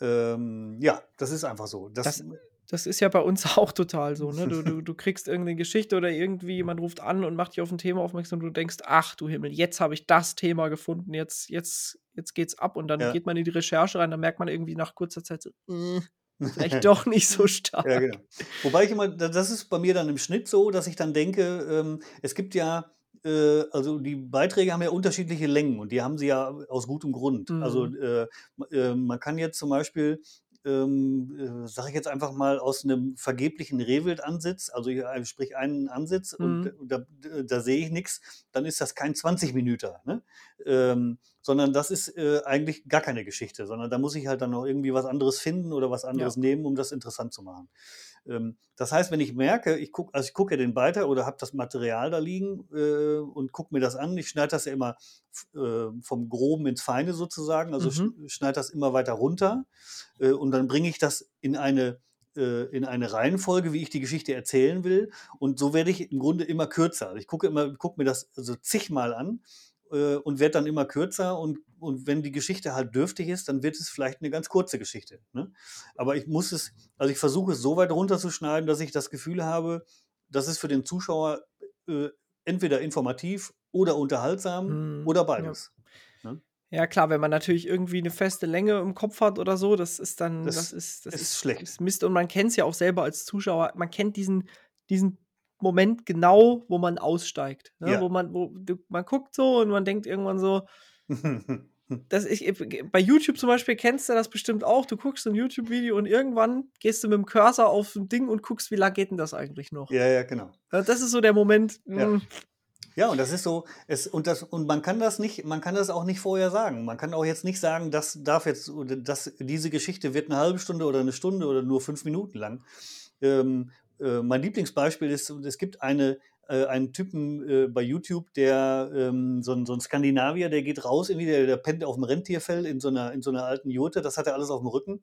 ähm, ja, das ist einfach so. Das, das das ist ja bei uns (laughs) auch total so, ne? Du, du, (laughs) du kriegst irgendeine Geschichte oder irgendwie jemand ruft an und macht dich auf ein Thema aufmerksam und du denkst, ach du Himmel, jetzt habe ich das Thema gefunden, jetzt, jetzt, jetzt geht's ab und dann ja. geht man in die Recherche rein, dann merkt man irgendwie nach kurzer Zeit so, äh, vielleicht doch nicht so stark. Ja, genau. Wobei ich immer, das ist bei mir dann im Schnitt so, dass ich dann denke, ähm, es gibt ja also die Beiträge haben ja unterschiedliche Längen und die haben sie ja aus gutem Grund. Also, mhm. Also äh, äh, man kann jetzt zum Beispiel ähm, äh, sage ich jetzt einfach mal, aus einem vergeblichen Rehwild-Ansitz, also äh, sprich einen Ansitz mhm. und da, da sehe ich nichts, dann ist das kein 20 Minuten, ne? ähm, sondern das ist äh, eigentlich gar keine Geschichte, sondern da muss ich halt dann noch irgendwie was anderes finden oder was anderes ja. nehmen, um das interessant zu machen. Ähm, das heißt, wenn ich merke, ich gucke, also ich gucke ja den weiter oder habe das Material da liegen äh, und gucke mir das an, ich schneide das ja immer äh, vom Groben ins Feine sozusagen, also mhm. schneide das immer weiter runter äh, und dann bringe ich das in eine äh, in eine Reihenfolge, wie ich die Geschichte erzählen will. Und so werde ich im Grunde immer kürzer. Also ich gucke immer, gucke mir das so zigmal an äh, und werde dann immer kürzer und, und wenn die Geschichte halt dürftig ist, dann wird es vielleicht eine ganz kurze Geschichte. Ne? Aber ich muss es, also ich versuche es so weit runterzuschneiden, dass ich das Gefühl habe, das ist für den Zuschauer äh, entweder informativ oder unterhaltsam mhm. oder beides. Ja. Ne? Ja, klar, wenn man natürlich irgendwie eine feste Länge im Kopf hat oder so, das ist dann, das, das ist, das ist, ist schlecht. Ist Mist. Und man kennt es ja auch selber als Zuschauer, man kennt diesen, diesen Moment genau, wo man aussteigt. Ne? Ja. Wo man, wo man guckt so und man denkt irgendwann so, dass ich, bei YouTube zum Beispiel kennst du das bestimmt auch. Du guckst ein YouTube-Video und irgendwann gehst du mit dem Cursor auf ein Ding und guckst, wie lange geht denn das eigentlich noch? Ja, ja, genau. Das ist so der Moment. Ja. Hm. Ja, und das ist so, es, und, das, und man kann das nicht, man kann das auch nicht vorher sagen. Man kann auch jetzt nicht sagen, das darf jetzt, das, diese Geschichte wird eine halbe Stunde oder eine Stunde oder nur fünf Minuten lang. Ähm, äh, mein Lieblingsbeispiel ist, es gibt eine, äh, einen Typen äh, bei YouTube, der ähm, so, ein, so ein Skandinavier, der geht raus, irgendwie, der, der pennt auf dem Rentierfell in so, einer, in so einer alten Jurte, das hat er alles auf dem Rücken,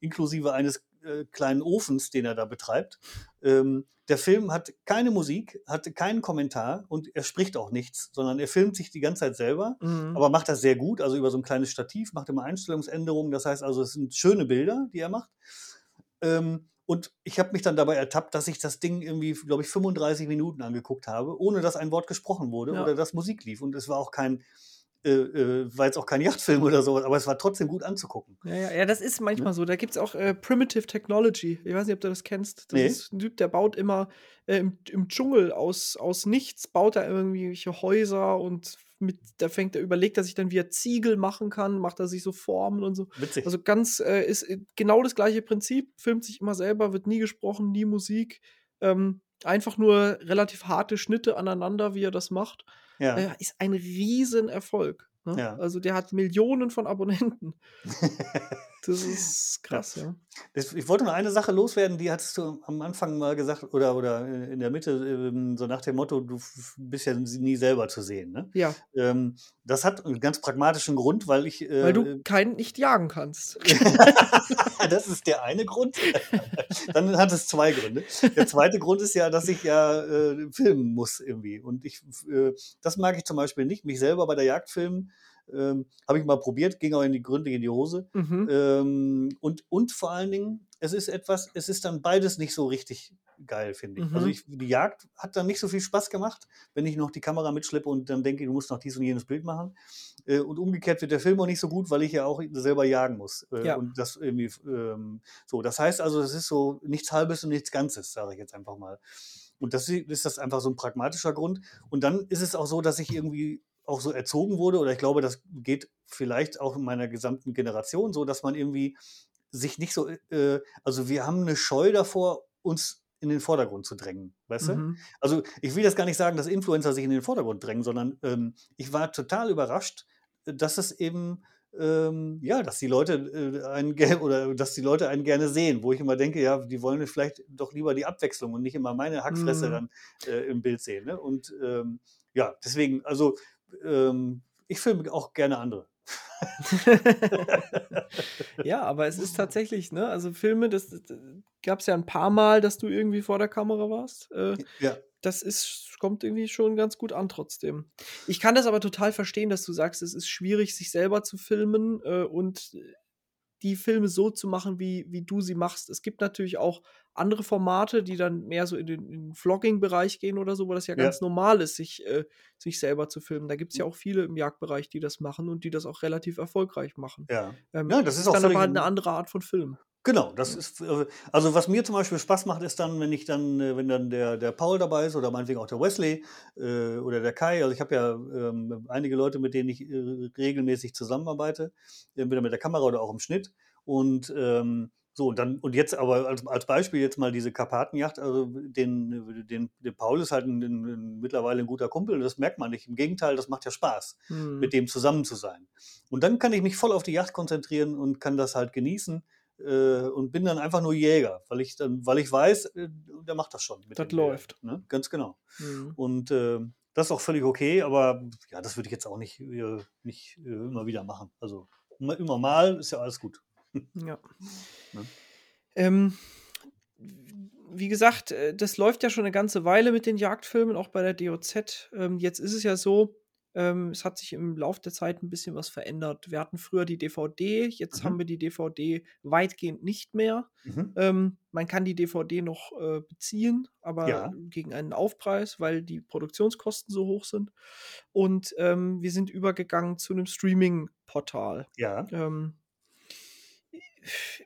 inklusive eines äh, kleinen Ofens, den er da betreibt. Ähm, der Film hat keine Musik, hat keinen Kommentar und er spricht auch nichts, sondern er filmt sich die ganze Zeit selber, mhm. aber macht das sehr gut, also über so ein kleines Stativ, macht immer Einstellungsänderungen, das heißt also, es sind schöne Bilder, die er macht. Ähm, und ich habe mich dann dabei ertappt, dass ich das Ding irgendwie, glaube ich, 35 Minuten angeguckt habe, ohne dass ein Wort gesprochen wurde ja. oder dass Musik lief. Und es war auch kein, äh, äh, war jetzt auch kein Yachtfilm oder sowas, aber es war trotzdem gut anzugucken. Ja, ja, ja das ist manchmal ne? so. Da gibt es auch äh, Primitive Technology. Ich weiß nicht, ob du das kennst. Das nee. ist ein Typ, der baut immer äh, im, im Dschungel aus, aus nichts, baut er irgendwelche Häuser und mit, da fängt er, überlegt er sich dann, wie er Ziegel machen kann, macht er sich so Formen und so. Witzig. Also ganz, äh, ist äh, genau das gleiche Prinzip, filmt sich immer selber, wird nie gesprochen, nie Musik. Ähm, einfach nur relativ harte Schnitte aneinander, wie er das macht. Ja. Äh, ist ein Riesenerfolg. Ne? Ja. Also der hat Millionen von Abonnenten. (laughs) das ist krass, ja. Ich wollte nur eine Sache loswerden, die hattest du am Anfang mal gesagt, oder, oder in der Mitte, ähm, so nach dem Motto, du bist ja nie selber zu sehen. Ne? Ja. Ähm, das hat einen ganz pragmatischen Grund, weil ich. Äh, weil du keinen nicht jagen kannst. (laughs) das ist der eine Grund. (laughs) Dann hat es zwei Gründe. Der zweite Grund ist ja, dass ich ja äh, filmen muss irgendwie. Und ich, äh, das mag ich zum Beispiel nicht, mich selber bei der Jagd filmen. Ähm, Habe ich mal probiert, ging auch in die Gründe in die Hose. Mhm. Ähm, und, und vor allen Dingen, es ist etwas, es ist dann beides nicht so richtig geil, finde ich. Also mhm. Also ich, die Jagd hat dann nicht so viel Spaß gemacht, wenn ich noch die Kamera mitschleppe und dann denke, du musst noch dies und jenes Bild machen. Äh, und umgekehrt wird der Film auch nicht so gut, weil ich ja auch selber jagen muss. Äh, ja. Und das irgendwie ähm, so. Das heißt also, es ist so nichts Halbes und nichts Ganzes, sage ich jetzt einfach mal. Und das ist das einfach so ein pragmatischer Grund. Und dann ist es auch so, dass ich irgendwie auch so erzogen wurde, oder ich glaube, das geht vielleicht auch in meiner gesamten Generation so, dass man irgendwie sich nicht so, äh, also wir haben eine Scheu davor, uns in den Vordergrund zu drängen, weißt du? Mhm. Also, ich will jetzt gar nicht sagen, dass Influencer sich in den Vordergrund drängen, sondern, ähm, ich war total überrascht, äh, dass es eben, ähm, ja, dass die Leute, äh, einen oder dass die Leute einen gerne sehen, wo ich immer denke, ja, die wollen vielleicht doch lieber die Abwechslung und nicht immer meine Hackfresse Mhm. dann, äh, im Bild sehen, ne? Und, ähm, ja, deswegen, also, ähm, ich filme auch gerne andere. (laughs) Ja, aber es ist tatsächlich, ne, also Filme, das das gab's ja ein paar Mal, dass du irgendwie vor der Kamera warst. Äh, Ja. das ist kommt irgendwie schon ganz gut an trotzdem. Ich kann das aber total verstehen, dass du sagst, es ist schwierig, sich selber zu filmen, äh, und die Filme so zu machen, wie wie du sie machst. Es gibt natürlich auch andere Formate, die dann mehr so in den in den Vlogging-Bereich gehen oder so, wo das ja Ja. ganz normal ist, sich äh, sich selber zu filmen. Da gibt's ja auch viele im Jagdbereich, die das machen und die das auch relativ erfolgreich machen. Ja. Ähm, Ja, das ist auch dann aber halt 'ne in andere Art von Film. Genau, das ist äh, also, was mir zum Beispiel Spaß macht, ist dann, wenn ich dann äh, wenn dann der der Paul dabei ist oder meinetwegen auch der Wesley, äh, oder der Kai. Also, ich habe ja, ähm, einige Leute, mit denen ich, äh, regelmäßig zusammenarbeite, entweder mit der Kamera oder auch im Schnitt. Und, ähm, so und dann und jetzt aber als als Beispiel jetzt mal diese Karpatenjagd, also, den den den Paul ist halt 'n 'n 'n mittlerweile 'n guter Kumpel, das merkt man nicht. Im Gegenteil, das macht ja Spaß, Mhm. mit dem zusammen zu sein. Und dann kann ich mich voll auf die Jagd konzentrieren und kann das halt genießen, und bin dann einfach nur Jäger, weil ich dann weil ich weiß, äh, der macht das schon mit Das läuft. ne? Ganz genau. Mhm. Und, ähm, das ist auch völlig okay, aber ja, das würde ich jetzt auch nicht, äh nicht, äh, immer wieder machen. Also, immer immer mal ist ja alles gut. Ja. (laughs) Ne? Ähm, wie gesagt, äh, das läuft ja schon 'ne ganze Weile mit den Jagdfilmen, auch bei der DOZ. Ähm, jetzt ist es ja so, ähm, es hat sich im Lauf der Zeit 'n bisschen was verändert. Wir hatten früher die DVD, jetzt haben Mhm. wir die DVD weitgehend nicht mehr. Mhm. Ähm, man kann die DVD noch, äh, beziehen, aber Ja. gegen einen Aufpreis, weil die Produktionskosten so hoch sind. Und, ähm, wir sind übergegangen zu 'nem Streaming-Portal. Ja. Ähm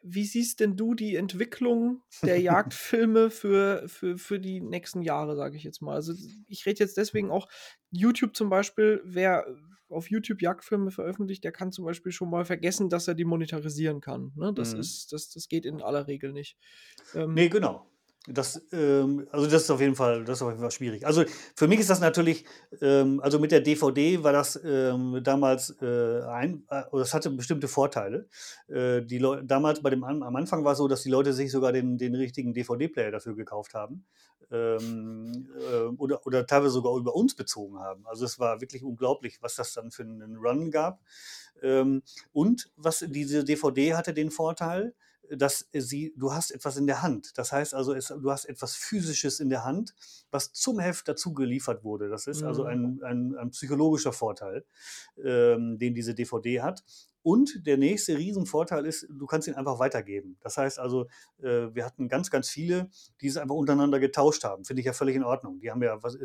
wie siehst denn du die Entwicklung der (laughs) Jagdfilme für für für die nächsten Jahre, sage ich jetzt mal? Also, ich rede jetzt deswegen auch YouTube zum Beispiel, wer auf YouTube Jagdfilme veröffentlicht, der kann zum Beispiel schon mal vergessen, dass er die monetarisieren kann, ne? Das Mhm. ist das das geht in aller Regel nicht. Ähm Ne, genau. Das, ähm also, das ist auf jeden Fall das ist auf jeden Fall schwierig. Also, für mich ist das natürlich ähm, also, mit der DVD war das, ähm, damals, äh, ein äh, es hatte bestimmte Vorteile. Äh, die Leu damals bei dem am Anfang war's so, dass die Leute sich sogar den den richtigen DVD-Player dafür gekauft haben, ähm, äh, oder oder teilweise sogar über uns bezogen haben. Also, es war wirklich unglaublich, was das dann für 'nen Run gab. Ähm, und was diese DVD hatte den Vorteil, dass sie du hast etwas in der Hand. Das heißt also, es du hast etwas Physisches in der Hand, was zum Heft dazu geliefert wurde. Das ist also Mhm. ein ein ein psychologischer Vorteil, ähm, den diese DVD hat. Und der nächste Riesenvorteil ist, du kannst ihn einfach weitergeben. Das heißt also, äh, wir hatten ganz, ganz viele, die es einfach untereinander getauscht haben. Finde ich ja völlig in Ordnung. Die haben ja was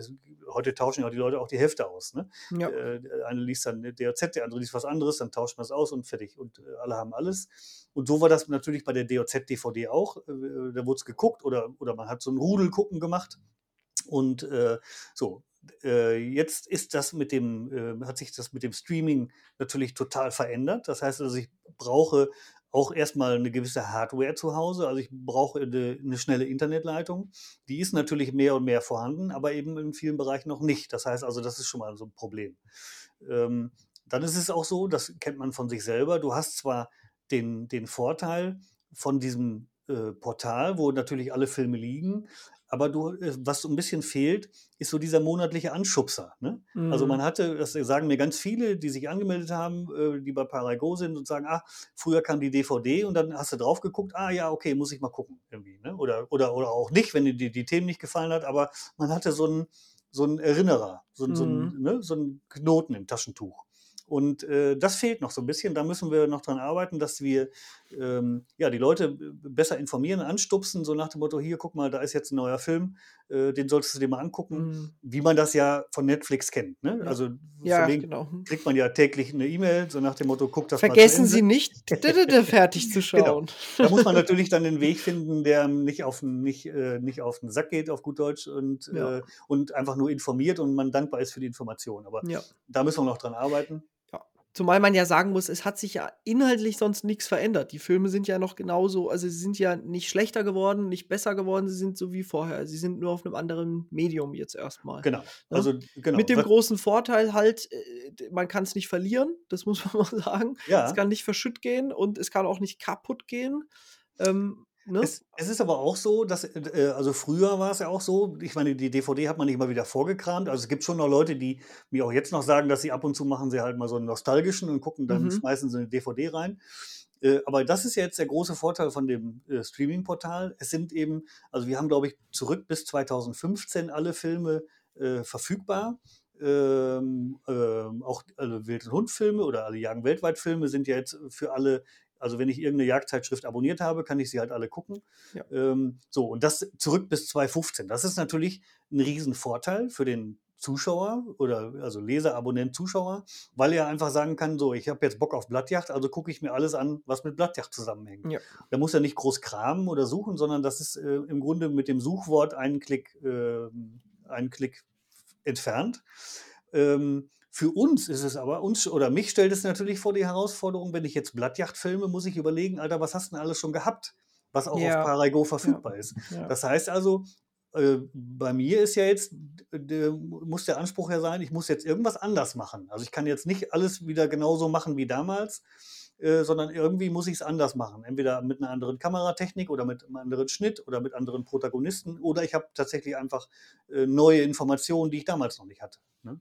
heute tauschen ja die Leute auch die Hefte aus, ne? Ja. Äh, der eine liest dann DOZ, der andere liest was anderes, dann tauscht man das aus und fertig und, äh, alle haben alles. Und so war das natürlich bei der DOZ-DVD auch. Äh, da wurd's geguckt oder oder man hat so 'n Rudelgucken gemacht. Und, äh, so, äh, jetzt ist das mit dem äh, hat sich das mit dem Streaming natürlich total verändert. Das heißt also, ich brauche auch erst mal 'ne gewisse Hardware zu Hause. Also, ich brauche 'ne 'ne schnelle Internetleitung. Die ist natürlich mehr und mehr vorhanden, aber eben in vielen Bereichen noch nicht. Das heißt also, das ist schon mal so 'n Problem. Ähm, dann ist es auch so, das kennt man von sich selber, du hast zwar den den Vorteil von diesem, äh, Portal, wo natürlich alle Filme liegen, aber du äh, was so 'n bisschen fehlt, ist so dieser monatliche Anschubser, ne? Also, man Mhm. hatte das sagen mir ganz viele, die sich angemeldet haben, äh, die bei Parago sind und sagen: „Ah, früher kam die DVD und dann hast du drauf geguckt, ah ja, okay, muss ich mal gucken irgendwie“, ne? Oder oder oder auch nicht, wenn dir die die Themen nicht gefallen hat, aber man hatte so 'n so 'n Erinnerer, so 'n so Mhm. 'n ne, so 'n Knoten im Taschentuch. Und, äh, das fehlt noch so 'n bisschen. Da müssen wir noch dran arbeiten, dass wir, ähm, ja, die Leute besser informieren, anstupsen, so nach dem Motto: „Hier, guck mal, da ist jetzt 'n neuer Film, äh, den solltest du dir mal angucken“, Mhm. wie man das ja von Netflix kennt, ne? Also, Ja, genau. Kriegt man ja täglich 'ne E-Mail, so nach dem Motto: „Guck das mal zu Vergessen Sie Ende.“ nicht, fertig zu (laughs) Genau. schauen. Da muss man (laughs) natürlich dann den Weg finden, der nicht auf 'n nicht äh, nicht auf 'n Sack geht, auf gut Deutsch und, Ja. äh und einfach nur informiert und man dankbar ist für die Information. Aber Ja. da müssen wir noch dran arbeiten. Zumal man ja sagen muss, es hat sich ja inhaltlich sonst nichts verändert. Die Filme sind ja noch genauso, also sie sind ja nicht schlechter geworden, nicht besser geworden, sie sind so wie vorher. Sie sind nur auf einem anderen Medium jetzt erstmal. Genau. Ne? Also, genau. Mit dem großen Vorteil halt, äh, man kann es nicht verlieren, das muss (laughs) man mal sagen. Ja. Es kann nicht verschütt gehen und es kann auch nicht kaputt gehen. Ähm, ne? Es, es ist aber auch so, dass, äh, also früher war es ja auch so, ich meine, die DVD hat man nicht mal wieder vorgekramt. Also es gibt schon noch Leute, die mir auch jetzt noch sagen, dass sie ab und zu machen sie halt mal so einen nostalgischen und gucken, dann Mhm. schmeißen sie eine DVD rein. Äh, aber das ist ja jetzt der große Vorteil von dem äh, Streaming-Portal. Es sind eben, also wir haben, glaube ich, zurück bis 2015 alle Filme äh, verfügbar. Ähm, ähm, auch alle Wild- und Hund-Filme oder alle Jagen weltweit Filme sind ja jetzt für alle, also wenn ich irgendeine Jagdzeitschrift abonniert habe, kann ich sie halt alle gucken. Ja. Ähm, so, und das zurück bis 2015. Das ist natürlich ein Riesenvorteil für den Zuschauer oder also Leser, Abonnent, Zuschauer, weil er einfach sagen kann, so, ich habe jetzt Bock auf Blattjacht, also gucke ich mir alles an, was mit Blattjacht zusammenhängt. Ja. Da muss er nicht groß kramen oder suchen, sondern das ist äh, im Grunde mit dem Suchwort einen Klick, äh, einen Klick entfernt. Ähm, für uns ist es aber, uns oder mich stellt es natürlich vor die Herausforderung, wenn ich jetzt Blattjacht filme, muss ich überlegen, Alter, was hast du denn alles schon gehabt, was auch Ja. auf Paraigo verfügbar ist. ja. Das heißt also, äh, bei mir ist ja jetzt, muss der Anspruch ja sein, ich muss jetzt irgendwas anders machen. Also ich kann jetzt nicht alles wieder genauso machen wie damals, äh, sondern irgendwie muss ich es anders machen. Entweder mit einer anderen Kameratechnik oder mit einem anderen Schnitt oder mit anderen Protagonisten oder ich habe tatsächlich einfach äh, neue Informationen, die ich damals noch nicht hatte. Ne?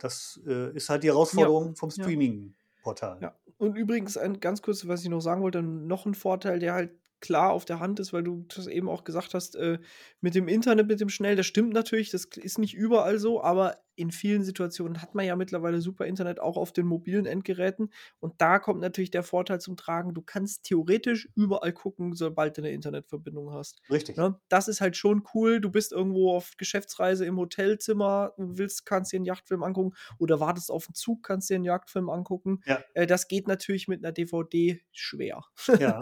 Das äh, ist halt die Herausforderung vom ja. Streaming-Portal. Ja. Und übrigens, ein ganz kurz, was ich noch sagen wollte, noch ein Vorteil, der halt klar auf der Hand ist, weil du das eben auch gesagt hast, äh, mit dem Internet, mit dem Schnell, das stimmt natürlich, das ist nicht überall so, aber in vielen Situationen hat man ja mittlerweile super Internet auch auf den mobilen Endgeräten und da kommt natürlich der Vorteil zum Tragen, du kannst theoretisch überall gucken, sobald du eine Internetverbindung hast. Richtig. Ne? Das ist halt schon cool. Du bist irgendwo auf Geschäftsreise im Hotelzimmer, du willst, kannst dir einen Yachtfilm angucken oder wartest auf den Zug, kannst dir einen Jagdfilm angucken. Ja. Äh, das geht natürlich mit einer DVD schwer. Ja,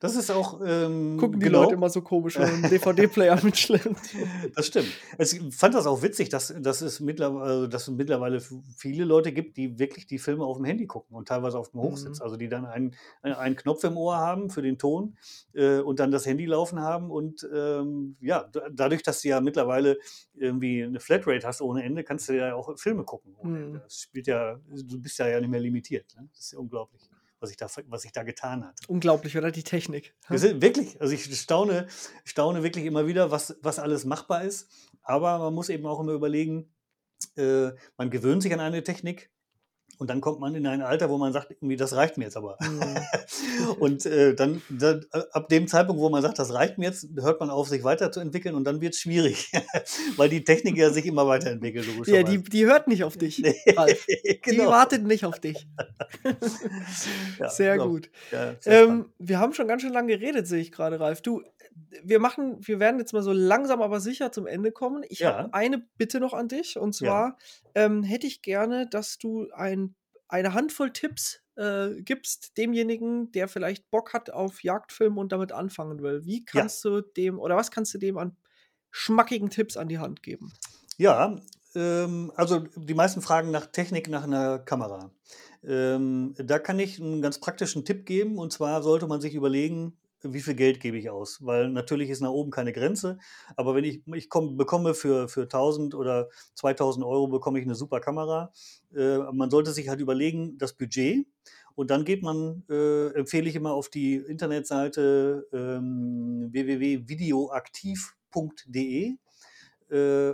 das ist auch. Ähm, Gucken die genau. Leute immer so komisch, wenn man einen DVD-Player (laughs) mitschleppt. Das stimmt. Ich fand das auch witzig, dass, dass, es mittlerweile, also, dass es mittlerweile viele Leute gibt, die wirklich die Filme auf dem Handy gucken und teilweise auf dem Hochsitz. Mhm. Also die dann einen, einen- einen Knopf im Ohr haben für den Ton äh, und dann das Handy laufen haben. Und ähm, ja, da- dadurch, dass du ja mittlerweile irgendwie eine Flatrate hast ohne Ende, kannst du ja auch Filme gucken. Mhm. Das spielt ja, du bist ja, ja nicht mehr limitiert. Ne? Das ist ja unglaublich, was sich da, was sich da getan hat. Unglaublich, oder die Technik. Wir sind wirklich, also ich staune, staune wirklich immer wieder, was, was alles machbar ist. Aber man muss eben auch immer überlegen, äh, man gewöhnt sich an eine Technik und dann kommt man in ein Alter, wo man sagt, irgendwie, das reicht mir jetzt aber. Mhm. (laughs) und äh, dann, dann, äh, ab dem Zeitpunkt, wo man sagt, das reicht mir jetzt, hört man auf, sich weiterzuentwickeln und dann wird es schwierig, (laughs) weil die Technik ja sich immer weiterentwickelt. Ja, logischerweise. die, die hört nicht auf dich, (laughs) Ralf. Die genau. wartet nicht auf dich. Ja, Sehr genau. gut. Ja, sehr. Ähm, wir haben schon ganz schön lange geredet, sehe ich gerade, Ralf. Du, wir machen, wir werden jetzt mal so langsam aber sicher zum Ende kommen. Ich Ja. habe eine Bitte noch an dich und zwar ähm, hätte ich gerne, dass du ein, eine Handvoll Tipps äh, gibst demjenigen, der vielleicht Bock hat auf Jagdfilm und damit anfangen will. Wie Ja. kannst du dem oder was kannst du dem an schmackigen Tipps an die Hand geben? Ja, ähm, also die meisten fragen nach Technik, nach einer Kamera. Ähm, da kann ich einen ganz praktischen Tipp geben und zwar sollte man sich überlegen, wie viel Geld gebe ich aus? Weil natürlich ist nach oben keine Grenze, aber wenn ich, ich komm, bekomme für, für 1000 oder 2000 Euro bekomme ich eine super Kamera. Äh, man sollte sich halt überlegen, das Budget und dann geht man, äh, empfehle ich immer auf die Internetseite ähm, www.videoaktiv.de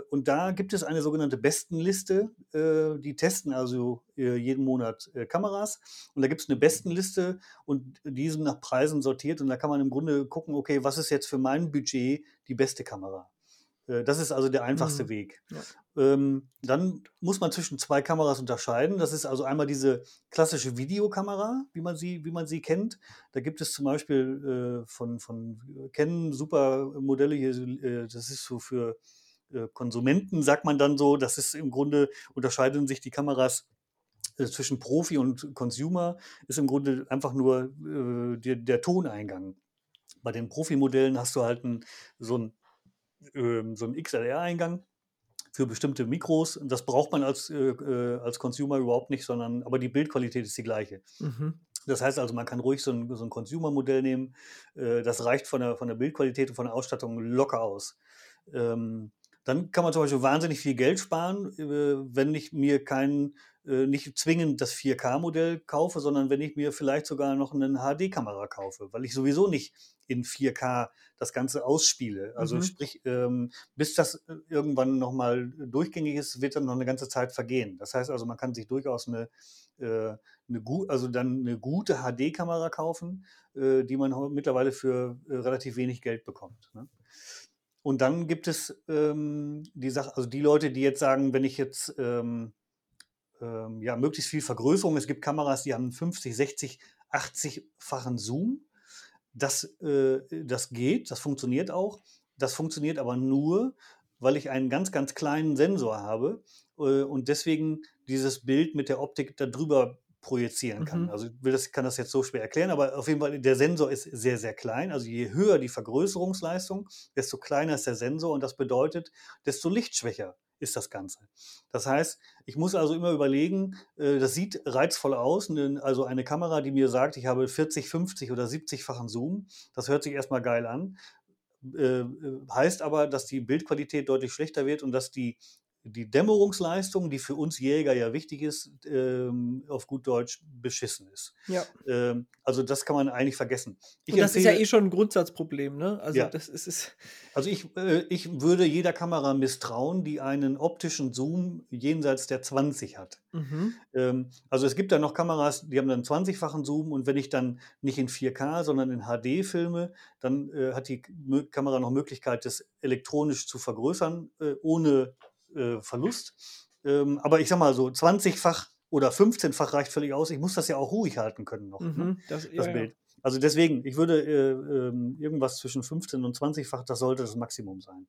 und da gibt es eine sogenannte Bestenliste. Äh, die testen also äh, jeden Monat äh, Kameras. Und da gibt es eine Bestenliste und die sind nach Preisen sortiert. Und da kann man im Grunde gucken, okay, was ist jetzt für mein Budget die beste Kamera? Äh, Das ist also der einfachste Mhm. Weg. Ja. Ähm, dann muss man zwischen zwei Kameras unterscheiden. Das ist also einmal diese klassische Videokamera, wie man sie, wie man sie kennt. Da gibt es zum Beispiel äh, von, von Canon super Modelle hier. Äh, das ist so für äh, Konsumenten, sagt man dann so. Das ist im Grunde, unterscheiden sich die Kameras äh, zwischen Profi und Consumer, ist im Grunde einfach nur äh, der, der Toneingang. Bei den Profimodellen hast du halt ein, so ein ähm, so ein XLR-Eingang, für bestimmte Mikros. Das braucht man als, äh, äh, als Consumer überhaupt nicht, sondern aber die Bildqualität ist die gleiche. Mhm. Das heißt also, man kann ruhig so ein, so ein Consumer-Modell nehmen. Äh, das reicht von der, von der Bildqualität und von der Ausstattung locker aus. Ähm, dann kann man zum Beispiel wahnsinnig viel Geld sparen, äh, wenn ich mir kein, äh, nicht zwingend das 4K-Modell kaufe, sondern wenn ich mir vielleicht sogar noch eine HD-Kamera kaufe, weil ich sowieso nicht in 4K das Ganze ausspiele. Also Mhm. sprich, ähm, bis das äh, irgendwann nochmal durchgängig ist, wird dann noch eine ganze Zeit vergehen. Das heißt also, man kann sich durchaus eine, eine, also dann eine gute HD-Kamera kaufen, die man mittlerweile für relativ wenig Geld bekommt. Und dann gibt es ähm, die Sache, also die Leute, die jetzt sagen, wenn ich jetzt ähm, ähm, ja, möglichst viel Vergrößerung, es gibt Kameras, die haben 50, 60, 80-fachen Zoom. Das, äh, das geht, das funktioniert auch. Das funktioniert aber nur, weil ich einen ganz, ganz kleinen Sensor habe äh, und deswegen dieses Bild mit der Optik darüber projizieren kann. Mhm. Also ich will das, kann das jetzt so schwer erklären, aber auf jeden Fall, der Sensor ist sehr, sehr klein. Also je höher die Vergrößerungsleistung, desto kleiner ist der Sensor und das bedeutet, desto lichtschwächer ist das Ganze. Das heißt, ich muss also immer überlegen, äh, das sieht reizvoll aus, ne, also eine Kamera, die mir sagt, ich habe 40, 50 oder 70-fachen Zoom, das hört sich erstmal geil an, äh, äh, heißt aber, dass die Bildqualität deutlich schlechter wird und dass die, die Dämmerungsleistung, die für uns Jäger ja wichtig ist, ähm, auf gut Deutsch beschissen ist. Ja. Ähm, also das kann man eigentlich vergessen. Ich Und das ist ja empfehle- eh schon ein Grundsatzproblem, ne? Also Ja. das ist, ist also ich, äh, ich würde jeder Kamera misstrauen, die einen optischen Zoom jenseits der 20 hat. mhm. Ähm, also es gibt da noch Kameras, die haben dann 20-fachen Zoom und wenn ich dann nicht in 4K, sondern in HD filme, dann äh, hat die Kamera noch Möglichkeit, das elektronisch zu vergrößern, äh, ohne äh, Verlust. Ähm, aber ich sag mal so, 20-fach oder 15-fach reicht völlig aus. Ich muss das ja auch ruhig halten können noch. Ne? Mhm. Das, das ja, ja. Bild. Also deswegen, ich würde äh, ähm, irgendwas zwischen 15 und 20-fach, das sollte das Maximum sein.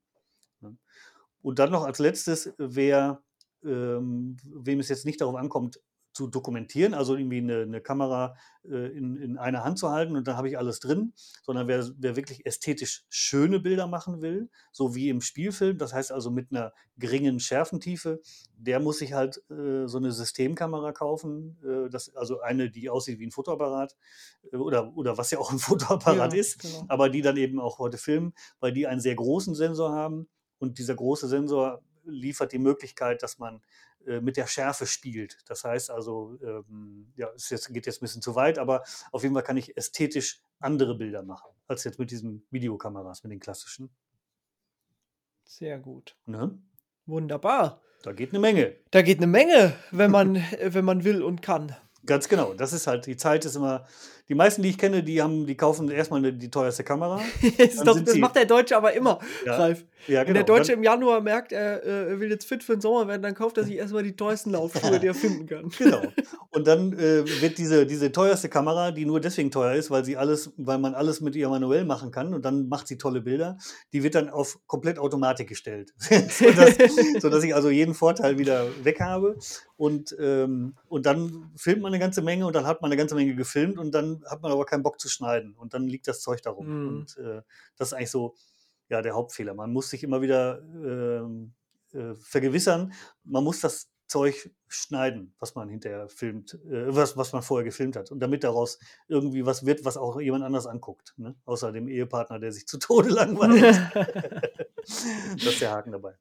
Ne? Und dann noch als letztes, wer, ähm, wem es jetzt nicht darauf ankommt, zu dokumentieren, also irgendwie eine, eine Kamera äh, in, in einer Hand zu halten und dann habe ich alles drin, sondern wer, wer wirklich ästhetisch schöne Bilder machen will, so wie im Spielfilm, das heißt also mit einer geringen Schärfentiefe, der muss sich halt äh, so eine Systemkamera kaufen, äh, das, also eine, die aussieht wie ein Fotoapparat äh, oder, oder was ja auch ein (laughs) Fotoapparat Ja, ist, genau. aber die dann eben auch heute filmen, weil die einen sehr großen Sensor haben und dieser große Sensor liefert die Möglichkeit, dass man mit der Schärfe spielt. Das heißt also, ähm, ja, es jetzt, geht jetzt ein bisschen zu weit, aber auf jeden Fall kann ich ästhetisch andere Bilder machen, als jetzt mit diesen Videokameras, mit den klassischen. Sehr gut. Ne? Wunderbar. Da geht eine Menge. Da geht eine Menge, wenn man, äh, (laughs) wenn man will und kann. Ganz genau. Das ist halt, die Zeit ist immer. Die meisten, die ich kenne, die haben, die kaufen erstmal eine, die teuerste Kamera. (laughs) doch, das macht der Deutsche aber immer, Ja, Ralf. Ja, Wenn genau. der Deutsche Dann, im Januar merkt, er äh, will jetzt fit für den Sommer werden, dann kauft er sich erstmal die teuersten Laufschuhe, die er finden kann. (laughs) Genau. (laughs) Und dann äh, wird diese, diese teuerste Kamera, die nur deswegen teuer ist, weil sie alles, weil man alles mit ihr manuell machen kann und dann macht sie tolle Bilder, die wird dann auf komplett Automatik gestellt. sodass, sodass ich also jeden Vorteil wieder weg habe. Und, ähm, und dann filmt man eine ganze Menge und dann hat man eine ganze Menge gefilmt und dann hat man aber keinen Bock zu schneiden. Und dann liegt das Zeug darum. Mhm. Und äh, das ist eigentlich so ja, der Hauptfehler. Man muss sich immer wieder ähm, äh, vergewissern, man muss das Zeug schneiden, was man hinterher filmt, äh, was, was man vorher gefilmt hat. Und damit daraus irgendwie was wird, was auch jemand anders anguckt. Ne? Außer dem Ehepartner, der sich zu Tode (laughs) langweilt. (laughs) das ist der Haken dabei.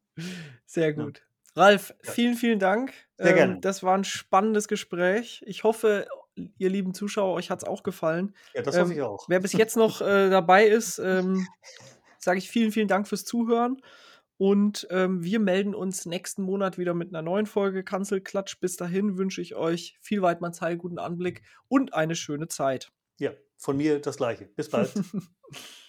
Sehr gut. Ralf, Ja. vielen, vielen Dank. Ähm, Sehr gerne. Das war ein spannendes Gespräch. Ich hoffe, ihr lieben Zuschauer, euch hat es auch gefallen. Ja, das Ähm, hoffe ich auch. Wer bis jetzt noch äh, (laughs) dabei ist, ähm, sage ich vielen, vielen Dank fürs Zuhören. Und ähm, wir melden uns nächsten Monat wieder mit einer neuen Folge Kanzelklatsch. Bis dahin wünsche ich euch viel Weidmannsheil, guten Anblick und eine schöne Zeit. Ja, von mir das Gleiche. Bis bald. (laughs)